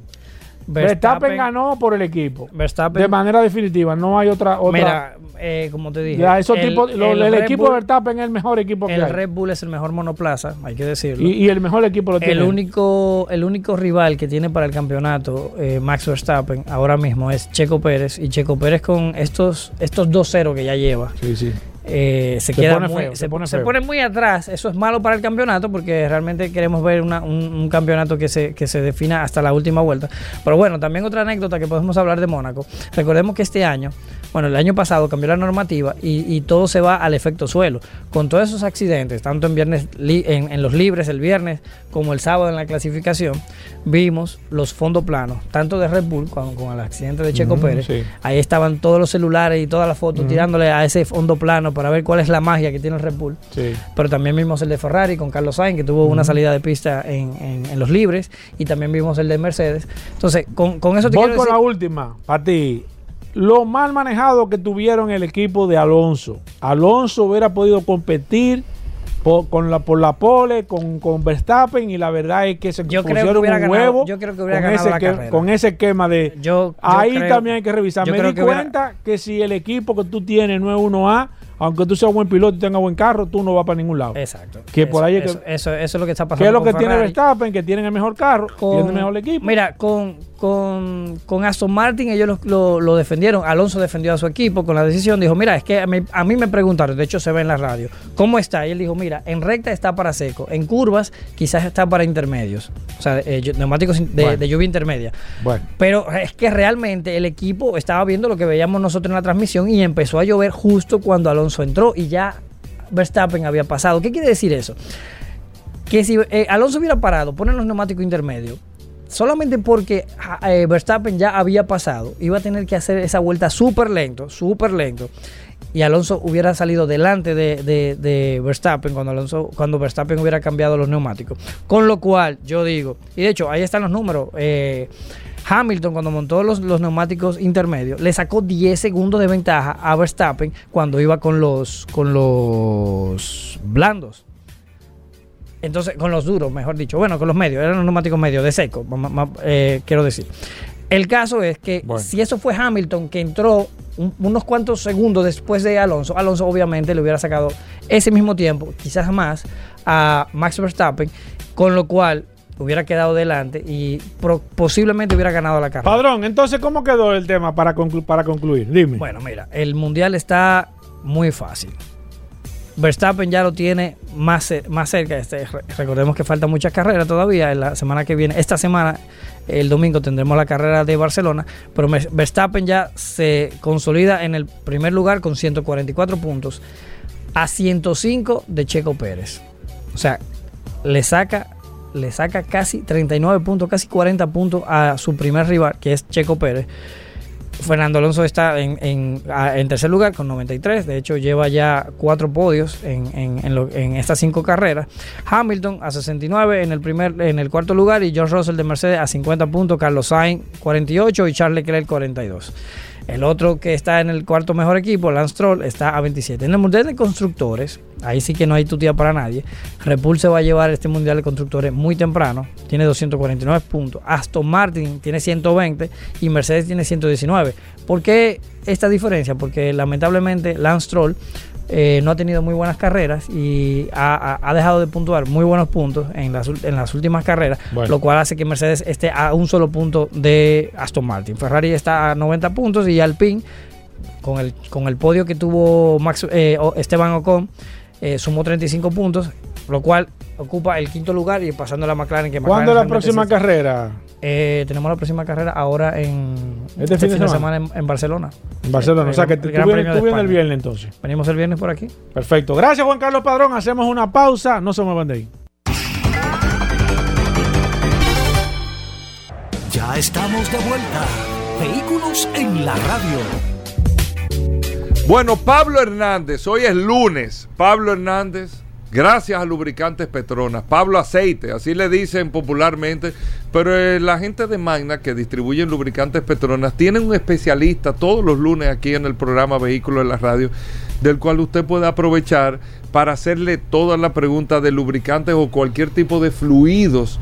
Speaker 3: Verstappen, ganó por el equipo.
Speaker 7: Verstappen-
Speaker 3: de manera definitiva, no hay otra. otra
Speaker 7: Mira, eh, como te dije,
Speaker 3: ya, esos
Speaker 7: el-
Speaker 3: tipos- lo- el,
Speaker 7: el Red
Speaker 3: equipo
Speaker 7: Bull-
Speaker 3: de Verstappen es el mejor equipo que
Speaker 7: el
Speaker 3: hay.
Speaker 7: Red Bull es el mejor monoplaza, hay que decirlo.
Speaker 3: Y, y el mejor equipo lo tiene.
Speaker 7: El único, el único rival que tiene para el campeonato eh, Max Verstappen ahora mismo es Checo Pérez. Y Checo Pérez con estos, estos 2-0 que ya lleva,
Speaker 3: Sí, sí.
Speaker 7: Eh, se,
Speaker 3: Se
Speaker 7: queda
Speaker 3: pone
Speaker 7: muy,
Speaker 3: feo,
Speaker 7: se,
Speaker 3: se pone
Speaker 7: se pone muy atrás. Eso es malo para el campeonato porque realmente queremos ver una- un, un campeonato que se, que se defina hasta la última vuelta. Pero bueno, también otra anécdota que podemos hablar de Mónaco. Recordemos que este año, bueno, el año pasado cambió la normativa y, y todo se va al efecto suelo. Con todos esos accidentes, tanto en, viernes li- en, en los libres el viernes como el sábado en la clasificación, vimos los fondos planos, tanto de Red Bull con, con el accidente de Checo
Speaker 3: Ujú,
Speaker 7: Pérez.
Speaker 3: sí.
Speaker 7: Ahí estaban todos los celulares y todas las fotos tirándole a ese fondo plano para ver cuál es la magia que tiene el Red Bull.
Speaker 3: Sí.
Speaker 7: Pero también vimos el de Ferrari con Carlos Sainz, que tuvo una salida de pista en, en- en los libres. Y también vimos el de Mercedes. Entonces, con, con eso te
Speaker 3: Voy
Speaker 7: quiero
Speaker 3: con
Speaker 7: decir...
Speaker 3: la última, para ti. Lo mal manejado que tuvieron el equipo de Alonso. Alonso hubiera podido competir por, con la, por la pole, con, con Verstappen, y la verdad es que se
Speaker 7: Yo creo que
Speaker 3: pusieron
Speaker 7: ganado- yo creo que hubiera
Speaker 3: con,
Speaker 7: ganado
Speaker 3: ese
Speaker 7: la
Speaker 3: que-
Speaker 7: carrera.
Speaker 3: con ese esquema de...
Speaker 7: Yo- yo
Speaker 3: ahí
Speaker 7: creo-
Speaker 3: también hay que revisar. Me di
Speaker 7: que hubiera-
Speaker 3: cuenta que si el equipo que tú tienes no es 1A, aunque tú seas buen piloto y tengas buen carro, tú no vas para ningún lado.
Speaker 7: Exacto.
Speaker 3: Que
Speaker 7: Eso-
Speaker 3: por ahí es
Speaker 7: eso,
Speaker 3: que-
Speaker 7: eso, eso es lo que está pasando.
Speaker 3: ¿Qué es lo que tiene. Verstappen? Que tienen el mejor carro, tienen el mejor equipo.
Speaker 7: Mira, con, con, con Aston Martin ellos lo, lo- lo defendieron. Alonso defendió a su equipo con la decisión. Dijo, mira, es que a mí, a mí me preguntaron, de hecho se ve en la radio, ¿cómo está? Y él dijo, mira, en recta está para seco, en curvas quizás está para intermedios. O sea, eh, neumáticos in- de,
Speaker 3: Bueno.
Speaker 7: de lluvia intermedia.
Speaker 3: Bueno.
Speaker 7: Pero es que realmente el equipo estaba viendo lo que veíamos nosotros en la transmisión y empezó a llover justo cuando Alonso entró y ya Verstappen había pasado. ¿Qué quiere decir eso? Que si eh, Alonso hubiera parado, ponen los neumáticos intermedios, solamente porque ja, eh, Verstappen ya había pasado, iba a tener que hacer esa vuelta súper lento, súper lento. Y Alonso hubiera salido delante de, de- de Verstappen cuando, Alonso, cuando Verstappen hubiera cambiado los neumáticos. Con lo cual, yo digo, y de hecho, ahí están los números. eh, Hamilton, cuando montó los, los neumáticos intermedios, le sacó 10 segundos de ventaja a Verstappen cuando iba con los, con los blandos. Entonces, con los duros, mejor dicho. Bueno, con los medios, eran los neumáticos medios, de seco, eh, quiero decir. El caso es que
Speaker 3: Bueno.
Speaker 7: si eso fue Hamilton que entró un- unos cuantos segundos después de Alonso, Alonso obviamente le hubiera sacado ese mismo tiempo, quizás más, a Max Verstappen, con lo cual hubiera quedado delante y pro- posiblemente hubiera ganado la carrera.
Speaker 3: Padrón, entonces, ¿cómo quedó el tema para, conclu- para concluir? Dime.
Speaker 7: Bueno, mira, el mundial está muy fácil. Verstappen ya lo tiene más, más cerca. Este, re- recordemos que falta muchas carreras todavía. En la semana que viene, esta semana, el domingo, tendremos la carrera de Barcelona. Pero Verstappen ya se consolida en el primer lugar con 144 puntos a 105 de Checo Pérez. O sea, le saca, le saca casi 39 puntos, casi 40 puntos a su primer rival, que es Checo Pérez. Fernando Alonso está en, en- tercer lugar con 93. De hecho, lleva ya cuatro podios en lo- en estas cinco carreras. Hamilton a 69 en el, primer, en el cuarto lugar y George Russell de Mercedes a 50 puntos. Carlos Sainz 48 y Charles Leclerc 42. El otro que está en el cuarto mejor equipo, Lance Stroll, está a 27. En el Mundial de Constructores, ahí sí que no hay tutía para nadie. Repul se va a llevar este Mundial de Constructores muy temprano. Tiene 249 puntos. Aston Martin tiene 120 y Mercedes tiene 119. ¿Por qué esta diferencia? Porque lamentablemente Lance Stroll eh, no ha tenido muy buenas carreras y ha, dejado de puntuar muy buenos puntos en las, en las últimas carreras,
Speaker 3: Bueno.
Speaker 7: lo cual hace que Mercedes esté a un solo punto de Aston Martin. Ferrari está a 90 puntos y Alpine, con el, con el podio que tuvo Max, eh, Esteban Ocon, eh, sumó 35 puntos, lo cual ocupa el quinto lugar y pasando a la McLaren. Que
Speaker 3: ¿Cuándo es la
Speaker 7: McLaren
Speaker 3: próxima carrera?
Speaker 7: Eh, tenemos la próxima carrera ahora en
Speaker 3: Este fin de semana.
Speaker 7: en, en Barcelona.
Speaker 3: En Barcelona.
Speaker 7: El-
Speaker 3: o sea que
Speaker 7: el
Speaker 3: tú
Speaker 7: Gran
Speaker 3: vienes, tú el viernes entonces.
Speaker 7: Venimos el viernes por aquí.
Speaker 3: Perfecto. Gracias, Juan Carlos Padrón. Hacemos una pausa. No se muevan de ahí.
Speaker 1: Ya estamos de vuelta. Vehículos en la radio.
Speaker 8: Bueno, Pablo Hernández, hoy es lunes. Pablo Hernández, gracias a Lubricantes Petronas. Pablo Aceite, así le dicen popularmente. Pero eh, la gente de Magna que distribuye Lubricantes Petronas tiene un especialista todos los lunes aquí en el programa Vehículos en la Radio, del cual usted puede aprovechar para hacerle todas las preguntas de lubricantes o cualquier tipo de fluidos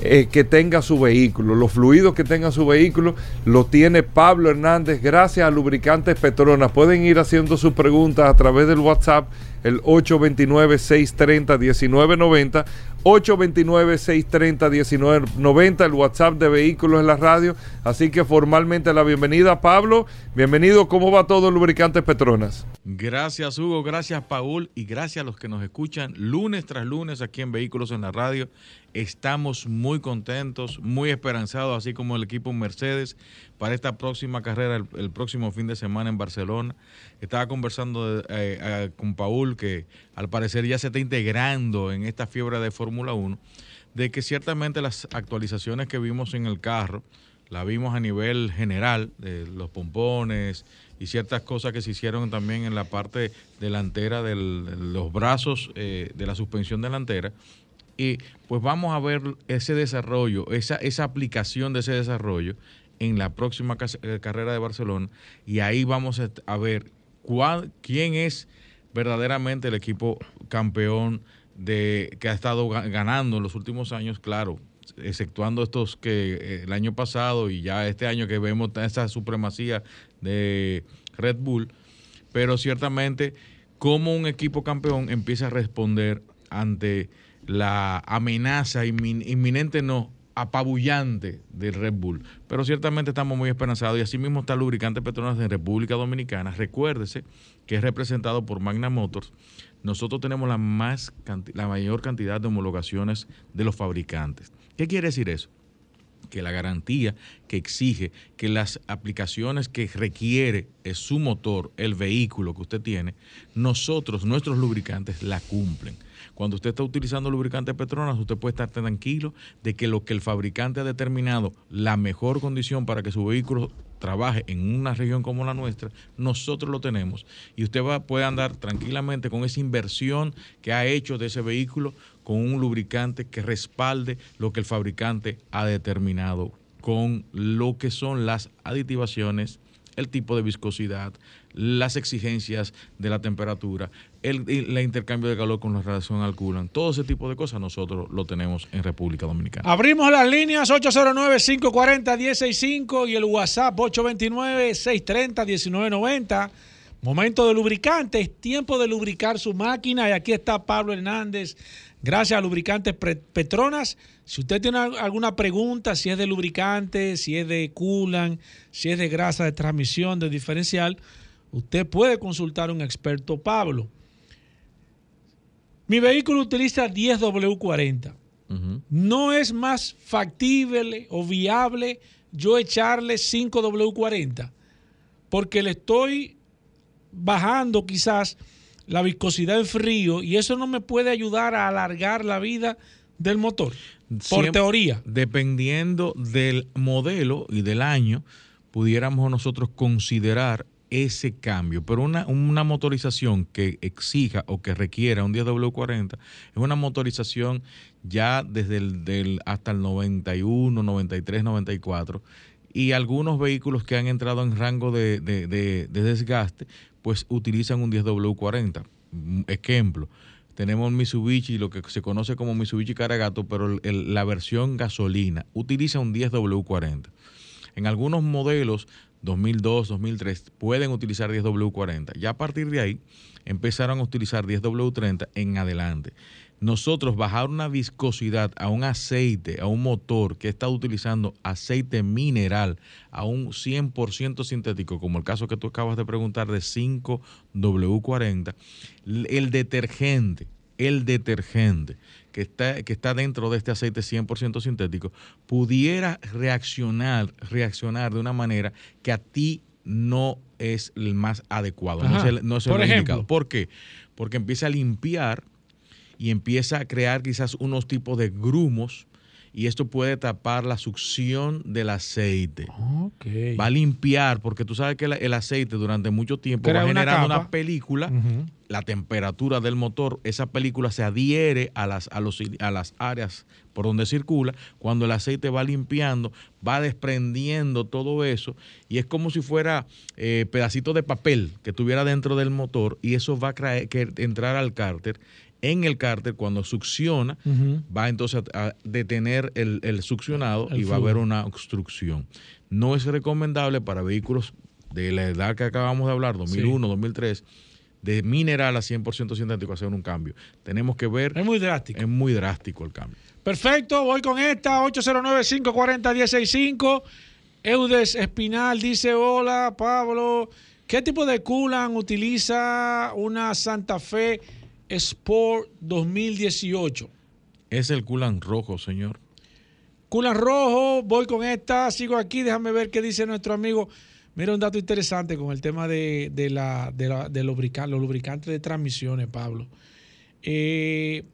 Speaker 8: eh, que tenga su vehículo. Los fluidos que tenga su vehículo lo tiene Pablo Hernández gracias a Lubricantes Petronas. Pueden ir haciendo sus preguntas a través del WhatsApp, el 829-630-1990. 829-630-1990, el WhatsApp de Vehículos en la Radio. Así que formalmente la bienvenida, Pablo. Bienvenido, ¿cómo va todo Lubricantes Petronas?
Speaker 9: Gracias Hugo, gracias Paul y gracias a los que nos escuchan lunes tras lunes aquí en Vehículos en la Radio. Estamos muy contentos, muy esperanzados, así como el equipo Mercedes, para esta próxima carrera el, próximo fin de semana en Barcelona. Estaba conversando eh, eh, con Paul que al parecer ya se está integrando en esta fiebre de Fórmula 1, de que ciertamente las actualizaciones que vimos en el carro, la vimos a nivel general, de los pompones y ciertas cosas que se hicieron también en la parte delantera de los brazos eh, de la suspensión delantera. Y pues vamos a ver ese desarrollo, esa, esa aplicación de ese desarrollo en la próxima eh, carrera de Barcelona. Y ahí vamos a, a ver cuál, quién es verdaderamente el equipo campeón de que ha estado ganando en los últimos años, claro, exceptuando estos que eh, el año pasado y ya este año que vemos esa supremacía de Red Bull, pero ciertamente cómo un equipo campeón empieza a responder ante la amenaza inminente, no, apabullante del Red Bull. Pero ciertamente estamos muy esperanzados y así mismo está lubricante Petronas en República Dominicana. Recuérdese que es representado por Magna Motors. Nosotros tenemos la, más, la mayor cantidad de homologaciones de los fabricantes. ¿Qué quiere decir eso? que la garantía que exige que las aplicaciones que requiere su motor, el vehículo que usted tiene, nosotros, nuestros lubricantes, la cumplen. Cuando usted está utilizando lubricante Petronas, usted puede estar tranquilo de que lo que el fabricante ha determinado, la mejor condición para que su vehículo trabaje en una región como la nuestra, nosotros lo tenemos. Y usted va, puede andar tranquilamente con esa inversión que ha hecho de ese vehículo con un lubricante que respalde lo que el fabricante ha determinado con lo que son las aditivaciones, el tipo de viscosidad, las exigencias de la temperatura, el, intercambio de calor con la relación al coolant, todo ese tipo de cosas nosotros lo tenemos en República Dominicana.
Speaker 3: Abrimos las líneas 809-540-165 y el WhatsApp 829-630-1990. Momento de lubricantes, tiempo de lubricar su máquina y aquí está Pablo Hernández. Gracias a Lubricantes Petronas. Si usted tiene alguna pregunta, si es de lubricante, si es de coolant, si es de grasa de transmisión, de diferencial, usted puede consultar a un experto Pablo. Mi vehículo utiliza 10W40. No es más factible o viable yo echarle 5W40 porque le estoy bajando quizás la viscosidad en frío y eso no me puede ayudar a alargar la vida del motor. Por teoría.
Speaker 9: Dependiendo del modelo y del año, pudiéramos nosotros considerar ese cambio. Pero una, una motorización que exija o que requiera un 10W40 es una motorización ya desde el del, hasta el 91, 93, 94 y algunos vehículos que han entrado en rango de, de desgaste, pues utilizan un 10W40. Mm, ejemplo, tenemos Mitsubishi, lo que se conoce como Mitsubishi Caragato, pero la versión gasolina utiliza un 10W40. En algunos modelos 2002, 2003 pueden utilizar 10W40. Ya a partir de ahí empezaron a utilizar 10W30 en adelante. Nosotros bajar una viscosidad a un aceite, a un motor que está utilizando aceite mineral, a un 100% sintético, como el caso que tú acabas de preguntar de 5W40, el detergente, el detergente que está, que está dentro de este aceite 100% sintético pudiera reaccionar, reaccionar de una manera que a ti no es el más adecuado, no es el, no es el indicado. ¿Por qué? Porque empieza a limpiar y empieza a crear quizás unos tipos de grumos y esto puede tapar la succión del aceite. Va a limpiar, porque tú sabes que el aceite durante mucho tiempo va generando una, película, la temperatura del motor, esa película se adhiere a las, a, los, a las áreas por donde circula, cuando el aceite va limpiando, va desprendiendo todo eso y es como si fuera eh, pedacito de papel que tuviera dentro del motor y eso va a entrar al cárter. En el cárter, cuando succiona, va entonces a, detener el, succionado y va a haber una obstrucción. No es recomendable para vehículos de la edad que acabamos de hablar, 2001, 2003, de mineral a 100% sintético hacer un cambio. Tenemos que ver...
Speaker 3: Es muy drástico.
Speaker 9: Es muy drástico el cambio.
Speaker 3: Perfecto, voy con esta, 809-540-165. Eudes Espinal dice, hola Pablo, ¿qué tipo de culan utiliza una Santa Fe Sport 2018.
Speaker 9: Es el culan rojo, señor.
Speaker 3: Culan rojo, voy con esta, sigo aquí, déjame ver qué dice nuestro amigo. Mira un dato interesante con el tema de, la, de, los lubricantes de transmisiones, Pablo. Eh,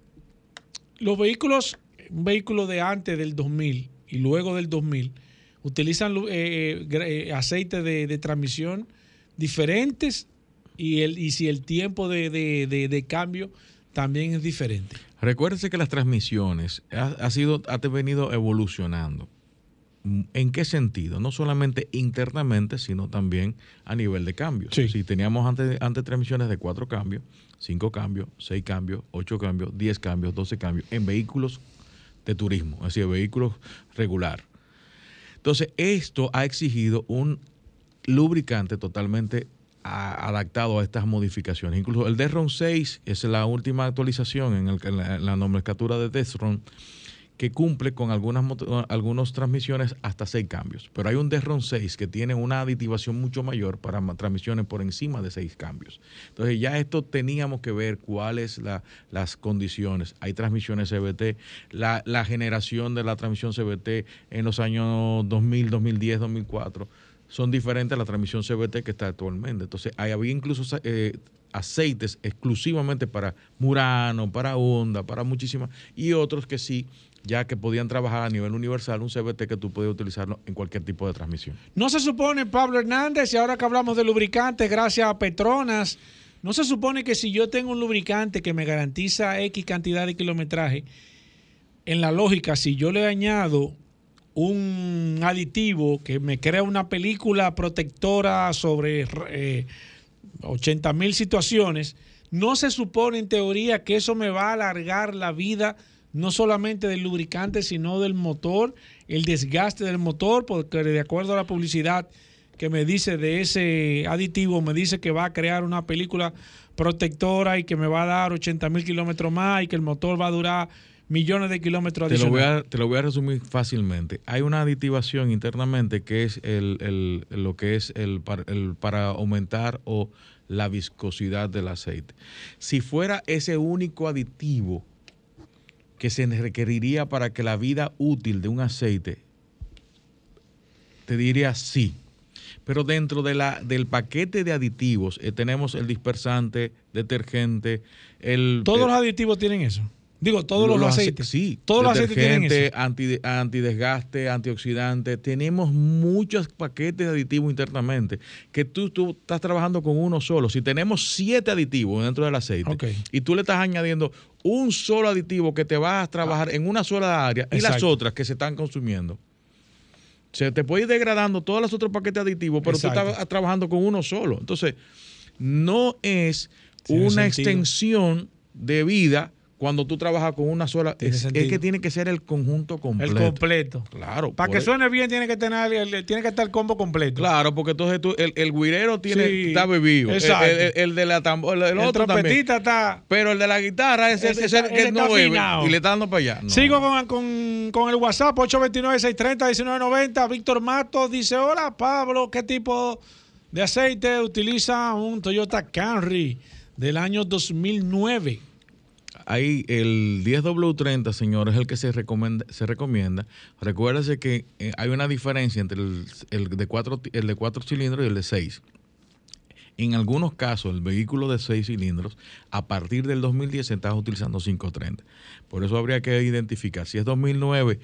Speaker 3: los vehículos, un vehículo de antes del 2000 y luego del 2000, utilizan eh, eh, aceite de, de transmisión diferentes y, el, y si el tiempo de, cambio también es diferente.
Speaker 9: Recuérdese que las transmisiones ha, sido, ha venido evolucionando. ¿En qué sentido? No solamente internamente, sino también a nivel de cambios. Si teníamos antes, antes transmisiones de cuatro cambios, cinco cambios, seis cambios, ocho cambios, diez cambios, doce cambios en vehículos de turismo, es decir, vehículos regular. Entonces, esto ha exigido un lubricante totalmente adaptado a estas modificaciones. Incluso el Desron 6 es la última actualización en, en la, nomenclatura de Desron que cumple con algunas, algunas transmisiones hasta seis cambios. Pero hay un Desron 6 que tiene una aditivación mucho mayor para transmisiones por encima de seis cambios. Entonces ya esto teníamos que ver cuáles la, las condiciones. Hay transmisiones CBT, la, la generación de la transmisión CBT en los años 2000, 2010, 2004 son diferentes a la transmisión CBT que está actualmente. Entonces, había incluso eh, aceites exclusivamente para Murano, para Honda, para muchísimas, y otros que sí, ya que podían trabajar a nivel universal, un CBT que tú podías utilizarlo en cualquier tipo de transmisión.
Speaker 3: No se supone, Pablo Hernández, y ahora que hablamos de lubricantes, gracias a Petronas, no se supone que si yo tengo un lubricante que me garantiza X cantidad de kilometraje, en la lógica, si yo le añado un aditivo que me crea una película protectora sobre 80 eh, mil situaciones, no se supone en teoría que eso me va a alargar la vida no solamente del lubricante, sino del motor, el desgaste del motor, porque de acuerdo a la publicidad que me dice de ese aditivo, me dice que va a crear una película protectora y que me va a dar 80 mil kilómetros más y que el motor va a durar millones de kilómetros
Speaker 9: te Lo voy a, te lo voy a resumir fácilmente. Hay una aditivación internamente que es el, lo que es el, el para aumentar o la viscosidad del aceite. Si fuera ese único aditivo que se requeriría para que la vida útil de un aceite, te diría sí. Pero dentro de la, del paquete de aditivos eh, tenemos el dispersante, detergente, el...
Speaker 3: Todos los aditivos tienen eso. Digo, todos los, aceites.
Speaker 9: Sí,
Speaker 3: todos
Speaker 9: los aceites tienen eso. Anti, antidesgaste, antioxidante. Tenemos muchos paquetes de aditivos internamente que tú, tú estás trabajando con uno solo. Si tenemos siete aditivos dentro del aceite y tú le estás añadiendo un solo aditivo que te vas a trabajar ah. en una sola área y las otras que se están consumiendo. Se te puede ir degradando todos los otros paquetes aditivos, pero tú estás trabajando con uno solo. Entonces, no es una extensión de vida cuando tú trabajas con una sola, es, que tiene que ser el conjunto completo.
Speaker 3: El completo.
Speaker 9: Claro.
Speaker 3: Para que suene bien tiene que tener tiene que estar el combo completo.
Speaker 9: Claro, porque entonces tú, el, el guirero tiene, está bebido. Exacto. El, de la tambor, el, otro trompetista
Speaker 3: está.
Speaker 9: Pero el de la guitarra es, el que no bebe y le está dando para allá.
Speaker 3: Sigo con, con, con, el WhatsApp 829-630-1990. Víctor Matos dice: Hola Pablo, ¿qué tipo de aceite utiliza un Toyota Camry del año 2009?
Speaker 9: Ahí el 10W30, señor, es el que se recomienda. Se recomienda. Recuérdese que eh, hay una diferencia entre el, de cuatro, el de cuatro cilindros y el de seis. En algunos casos, el vehículo de seis cilindros, a partir del 2010 se está utilizando 530. Por eso habría que identificar si es 2009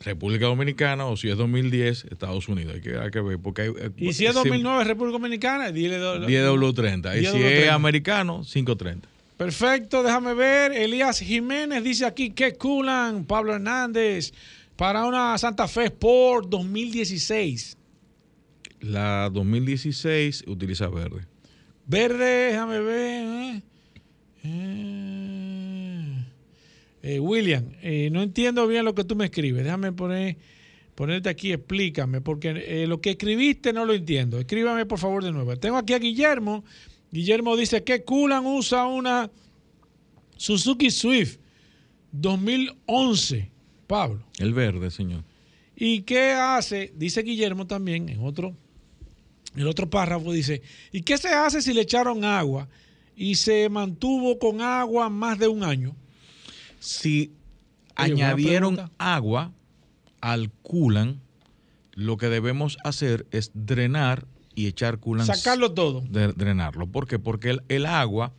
Speaker 9: República Dominicana o si es 2010 Estados Unidos. Hay que, hay que ver. Porque
Speaker 3: eh, y si es 2009 República Dominicana, dile
Speaker 9: 10W30. Y si es americano, 530.
Speaker 3: Perfecto, déjame ver. Elías Jiménez dice aquí que culan Pablo Hernández para una Santa Fe Sport 2016.
Speaker 9: La 2016 utiliza verde.
Speaker 3: Verde, déjame ver. ¿eh? Eh, eh, William, no entiendo bien lo que tú me escribes. Déjame poner, ponerte aquí, explícame, porque lo que escribiste no lo entiendo. Escríbame por favor de nuevo. Tengo aquí a Guillermo Guillermo dice que Kulan usa una Suzuki Swift 2011. Pablo.
Speaker 9: El verde, señor.
Speaker 3: ¿Y qué hace? Dice Guillermo también en otro, el otro párrafo dice, ¿y qué se hace si le echaron agua y se mantuvo con agua más de un año?
Speaker 9: Si añadieron agua al Kulan, lo que debemos hacer es drenar y echar coolant.
Speaker 3: Sacarlo todo.
Speaker 9: drenarlo. ¿Por qué? Porque el, agua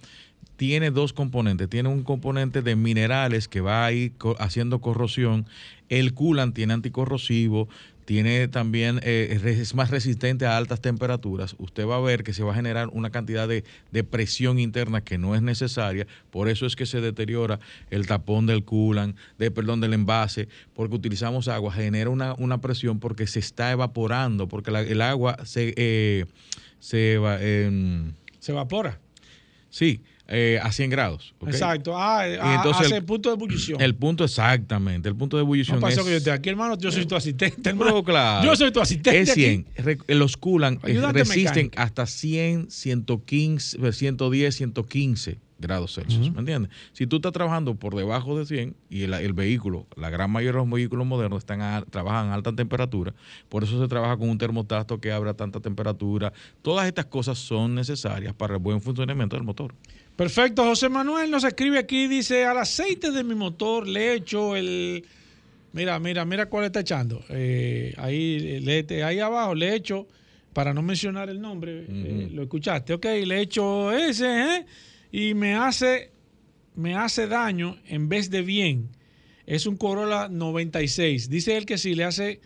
Speaker 9: tiene dos componentes. Tiene un componente de minerales que va a ir haciendo corrosión. El coolant tiene anticorrosivo, tiene también, eh, es más resistente a altas temperaturas, usted va a ver que se va a generar una cantidad de, presión interna que no es necesaria, por eso es que se deteriora el tapón del culan, de, perdón, del envase, porque utilizamos agua, genera una, una presión porque se está evaporando, porque el agua se, eh, se,
Speaker 3: em, se evapora.
Speaker 9: Sí, eh, a 100 grados.
Speaker 3: Exacto. Ah, entonces el, punto de ebullición.
Speaker 9: El punto exactamente. El punto de ebullición
Speaker 3: no
Speaker 9: es...
Speaker 3: que yo estoy aquí, hermano. Yo soy tu asistente, hermano.
Speaker 9: claro.
Speaker 3: Yo soy tu asistente.
Speaker 9: Es 100. Los culan eh, resisten hasta 100, 115, 110, 115 grados Celsius, ¿me entiendes? Si tú estás trabajando por debajo de 100 y el, vehículo, la gran mayoría de los vehículos modernos están trabajan a alta temperatura, por eso se trabaja con un termostato que abra tanta temperatura. Todas estas cosas son necesarias para el buen funcionamiento del motor.
Speaker 3: Perfecto, José Manuel nos escribe aquí, dice, al aceite de mi motor le echo el... Mira, mira, mira cuál está echando. Eh, ahí, le, ahí abajo le echo, para no mencionar el nombre, eh, lo escuchaste, ok, le echo ese, ¿eh? y me hace, me hace daño en vez de bien. Es un Corolla 96. Dice él que si le hace,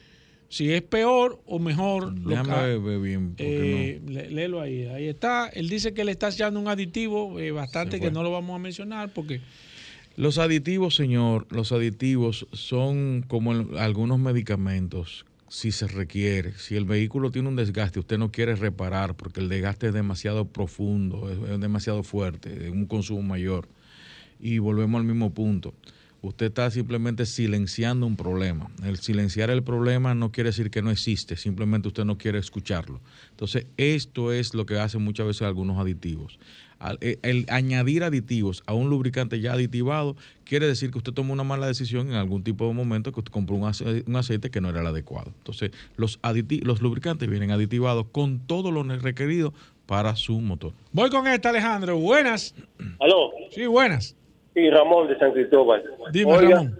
Speaker 3: si es peor o mejor.
Speaker 9: Déjame ver bien.
Speaker 3: Eh, léelo ahí. Ahí está. Él dice que le está echando un aditivo eh, bastante que no lo vamos a mencionar porque.
Speaker 9: Los aditivos, señor, los aditivos son como algunos medicamentos si se requiere. Si el vehículo tiene un desgaste, usted no quiere reparar porque el desgaste es demasiado profundo, es, demasiado fuerte, es un consumo mayor. Y volvemos al mismo punto. Usted está simplemente silenciando un problema. El silenciar el problema no quiere decir que no existe, simplemente usted no quiere escucharlo. Entonces, esto es lo que hacen muchas veces algunos aditivos. Eh, el añadir aditivos a un lubricante ya aditivado quiere decir que usted tomó una mala decisión en algún tipo de momento que usted compró un aceite, que no era el adecuado. Entonces, los, los lubricantes vienen aditivados con todo lo requerido para su motor.
Speaker 3: Voy con esta, Alejandro. Buenas.
Speaker 10: ¿Aló?
Speaker 3: Sí, buenas.
Speaker 10: Sí, Ramón de San Cristóbal.
Speaker 3: Dime, Ramón.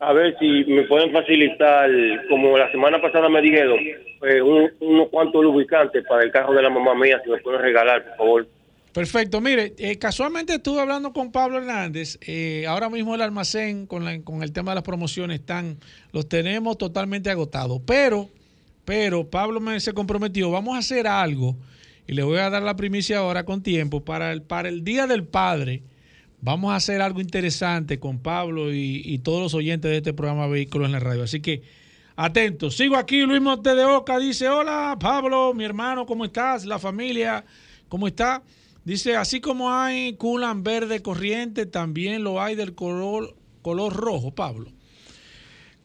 Speaker 10: A ver si me pueden facilitar, como la semana pasada me dijeron, eh, unos cuantos lubricantes para el carro de la mamá mía, si me pueden regalar, por favor.
Speaker 3: Perfecto. Mire, eh, casualmente estuve hablando con Pablo Hernández. Eh, ahora mismo el almacén con, el tema de las promociones están, los tenemos totalmente agotados. Pero, pero Pablo me se comprometió, vamos a hacer algo y le voy a dar la primicia ahora con tiempo para el, para el Día del Padre. Vamos a hacer algo interesante con Pablo y, y todos los oyentes de este programa Vehículos en la Radio. Así que atentos. Sigo aquí, Luis Monte de Oca dice, hola Pablo, mi hermano, ¿cómo estás? La familia, ¿cómo está? Dice, así como hay culan verde corriente, también lo hay del color, color rojo, Pablo.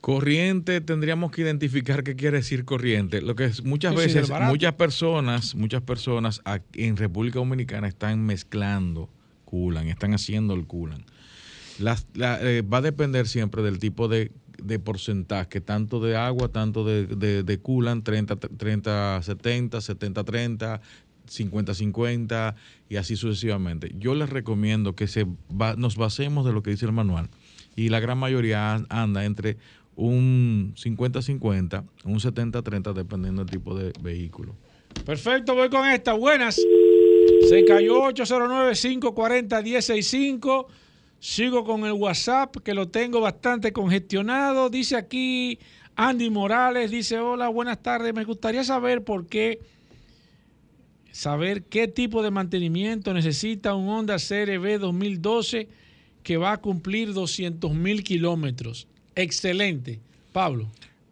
Speaker 9: Corriente, tendríamos que identificar qué quiere decir corriente. Lo que es muchas veces, muchas personas, muchas personas en República Dominicana están mezclando culan, están haciendo el culan. Eh, va a depender siempre del tipo de, porcentaje, tanto de agua, tanto de, de, de culan, 30, 30, 70, 70, 30, 50-50 y así sucesivamente. Yo les recomiendo que se nos basemos de lo que dice el manual y la gran mayoría anda entre un 50-50, un 70-30 dependiendo del tipo de vehículo.
Speaker 3: Perfecto, voy con esta. Buenas. Se cayó 809-540-165. Sigo con el WhatsApp que lo tengo bastante congestionado. Dice aquí Andy Morales, dice, hola, buenas tardes. Me gustaría saber por qué saber qué tipo de mantenimiento necesita un Honda CRV 2012 que va a cumplir 200 mil kilómetros. Excelente. Pablo.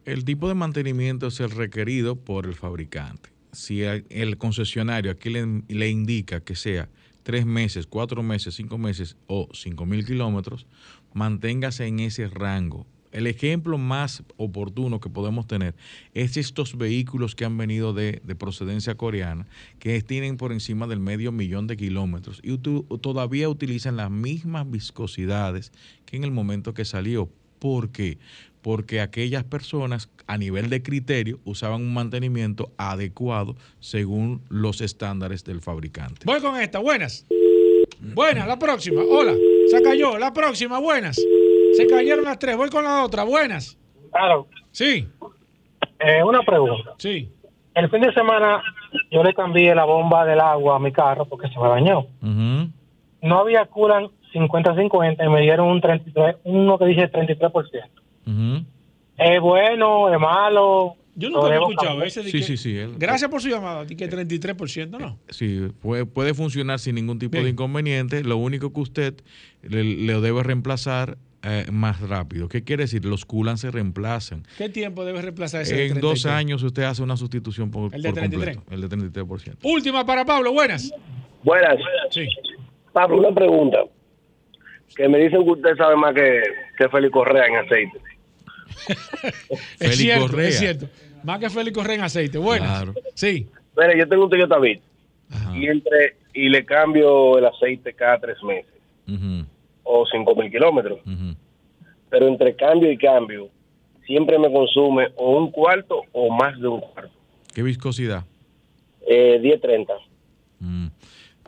Speaker 9: El tipo de mantenimiento es el requerido por el fabricante. Si el concesionario aquí le, indica que sea tres meses, cuatro meses, cinco meses o cinco mil kilómetros, manténgase en ese rango el ejemplo más oportuno que podemos tener es estos vehículos que han venido de, procedencia coreana, que tienen por encima del medio millón de kilómetros y todavía utilizan las mismas viscosidades que en el momento que salió. ¿Por qué? Porque aquellas personas a nivel de criterio usaban un mantenimiento adecuado según los estándares del fabricante.
Speaker 3: Voy con esta, buenas. Buenas, la próxima. Hola, se cayó. La próxima, buenas. Se cayeron las tres. Voy con la otra. Buenas.
Speaker 10: Claro.
Speaker 3: Sí.
Speaker 10: Eh, una pregunta.
Speaker 3: Sí.
Speaker 10: El fin de semana yo le cambié la bomba del agua a mi carro porque se me dañó. No había curan 50-50 y me dieron un 33, uno que dice 33%. ¿Es bueno? ¿Es malo?
Speaker 3: Yo nunca lo he escuchado ese.
Speaker 9: Sí, sí, sí. él-
Speaker 3: Gracias por su llamada. Que 33%, ¿no?
Speaker 9: Sí, puede, puede funcionar sin ningún tipo de inconveniente. Lo único que usted le, le debe reemplazar eh, más rápido. ¿Qué quiere decir? Los coolants se reemplazan.
Speaker 3: ¿Qué tiempo debe reemplazar ese?
Speaker 9: En dos
Speaker 3: 33?
Speaker 9: años usted hace una sustitución por,
Speaker 3: ¿El de
Speaker 9: por
Speaker 3: 33?
Speaker 9: completo. El de 33%.
Speaker 3: Última para Pablo, buenas.
Speaker 10: Buenas.
Speaker 3: Sí.
Speaker 10: Pablo, una pregunta. Que me dicen que usted sabe más que, que Félix Correa en aceite.
Speaker 3: Es
Speaker 9: Félix
Speaker 3: cierto,
Speaker 9: Correa.
Speaker 3: es cierto. Más que Félix Correa en aceite.
Speaker 9: Claro.
Speaker 3: Sí.
Speaker 10: Mire, yo tengo un Toyota Beat y entre y le cambio el aceite cada tres meses o cinco mil kilómetros. Pero entre cambio y cambio siempre me consume o un cuarto o más de un cuarto.
Speaker 9: ¿Qué viscosidad?
Speaker 10: Eh, 10.30.
Speaker 9: Mm.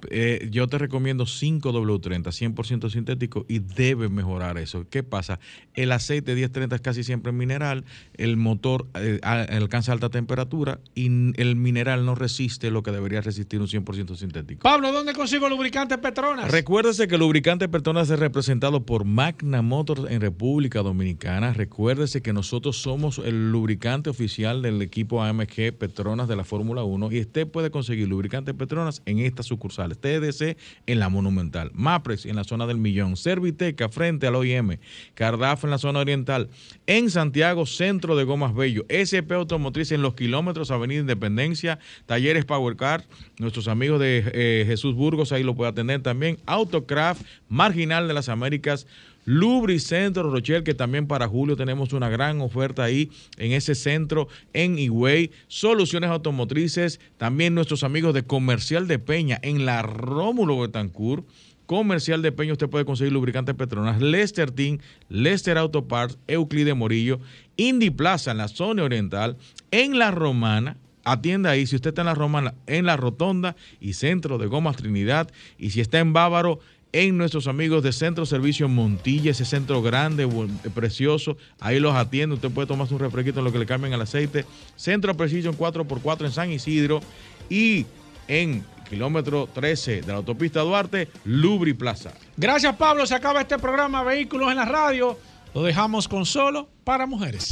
Speaker 9: Eh, yo te recomiendo 5W30, 100% sintético y debe mejorar eso. ¿Qué pasa? El aceite 1030 es casi siempre mineral, el motor eh, alcanza alta temperatura y el mineral no resiste lo que debería resistir un 100% sintético.
Speaker 3: Pablo, ¿dónde consigo lubricante Petronas?
Speaker 9: Recuérdese que el lubricante Petronas es representado por Magna Motors en República Dominicana. Recuérdese que nosotros somos el lubricante oficial del equipo AMG Petronas de la Fórmula 1 y usted puede conseguir lubricante Petronas en estas sucursales. TDC en la Monumental, Mapres en la zona del Millón, Serviteca frente al OIM, Cardaf en la zona oriental, en Santiago, Centro de Gomas Bello, SP Automotriz en los kilómetros Avenida Independencia, Talleres Power Car, nuestros amigos de eh, Jesús Burgos, ahí lo puede atender también, Autocraft, Marginal de las Américas, Lubricentro Rochelle, que también para julio tenemos una gran oferta ahí en ese centro en Higüey, Soluciones Automotrices, también nuestros amigos de Comercial de Peña en la Rómulo Betancourt, Comercial de Peña, usted puede conseguir lubricantes Petronas, Lester Team, Lester Auto Parts, Euclide Morillo, Indy Plaza en la zona oriental, en la Romana, atienda ahí, si usted está en la Romana, en la Rotonda y Centro de Gomas Trinidad, y si está en Bávaro, en nuestros amigos de Centro Servicio Montilla, ese centro grande, bu- precioso, ahí los atiende, usted puede tomarse un refresquito en lo que le cambien el aceite, Centro Precision 4x4 en San Isidro y en kilómetro 13 de la autopista Duarte, Lubri Plaza.
Speaker 3: Gracias, Pablo. Se acaba este programa Vehículos en la Radio. Lo dejamos con solo para mujeres.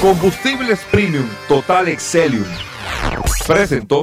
Speaker 8: Combustibles Premium Total Excelium. Presentó.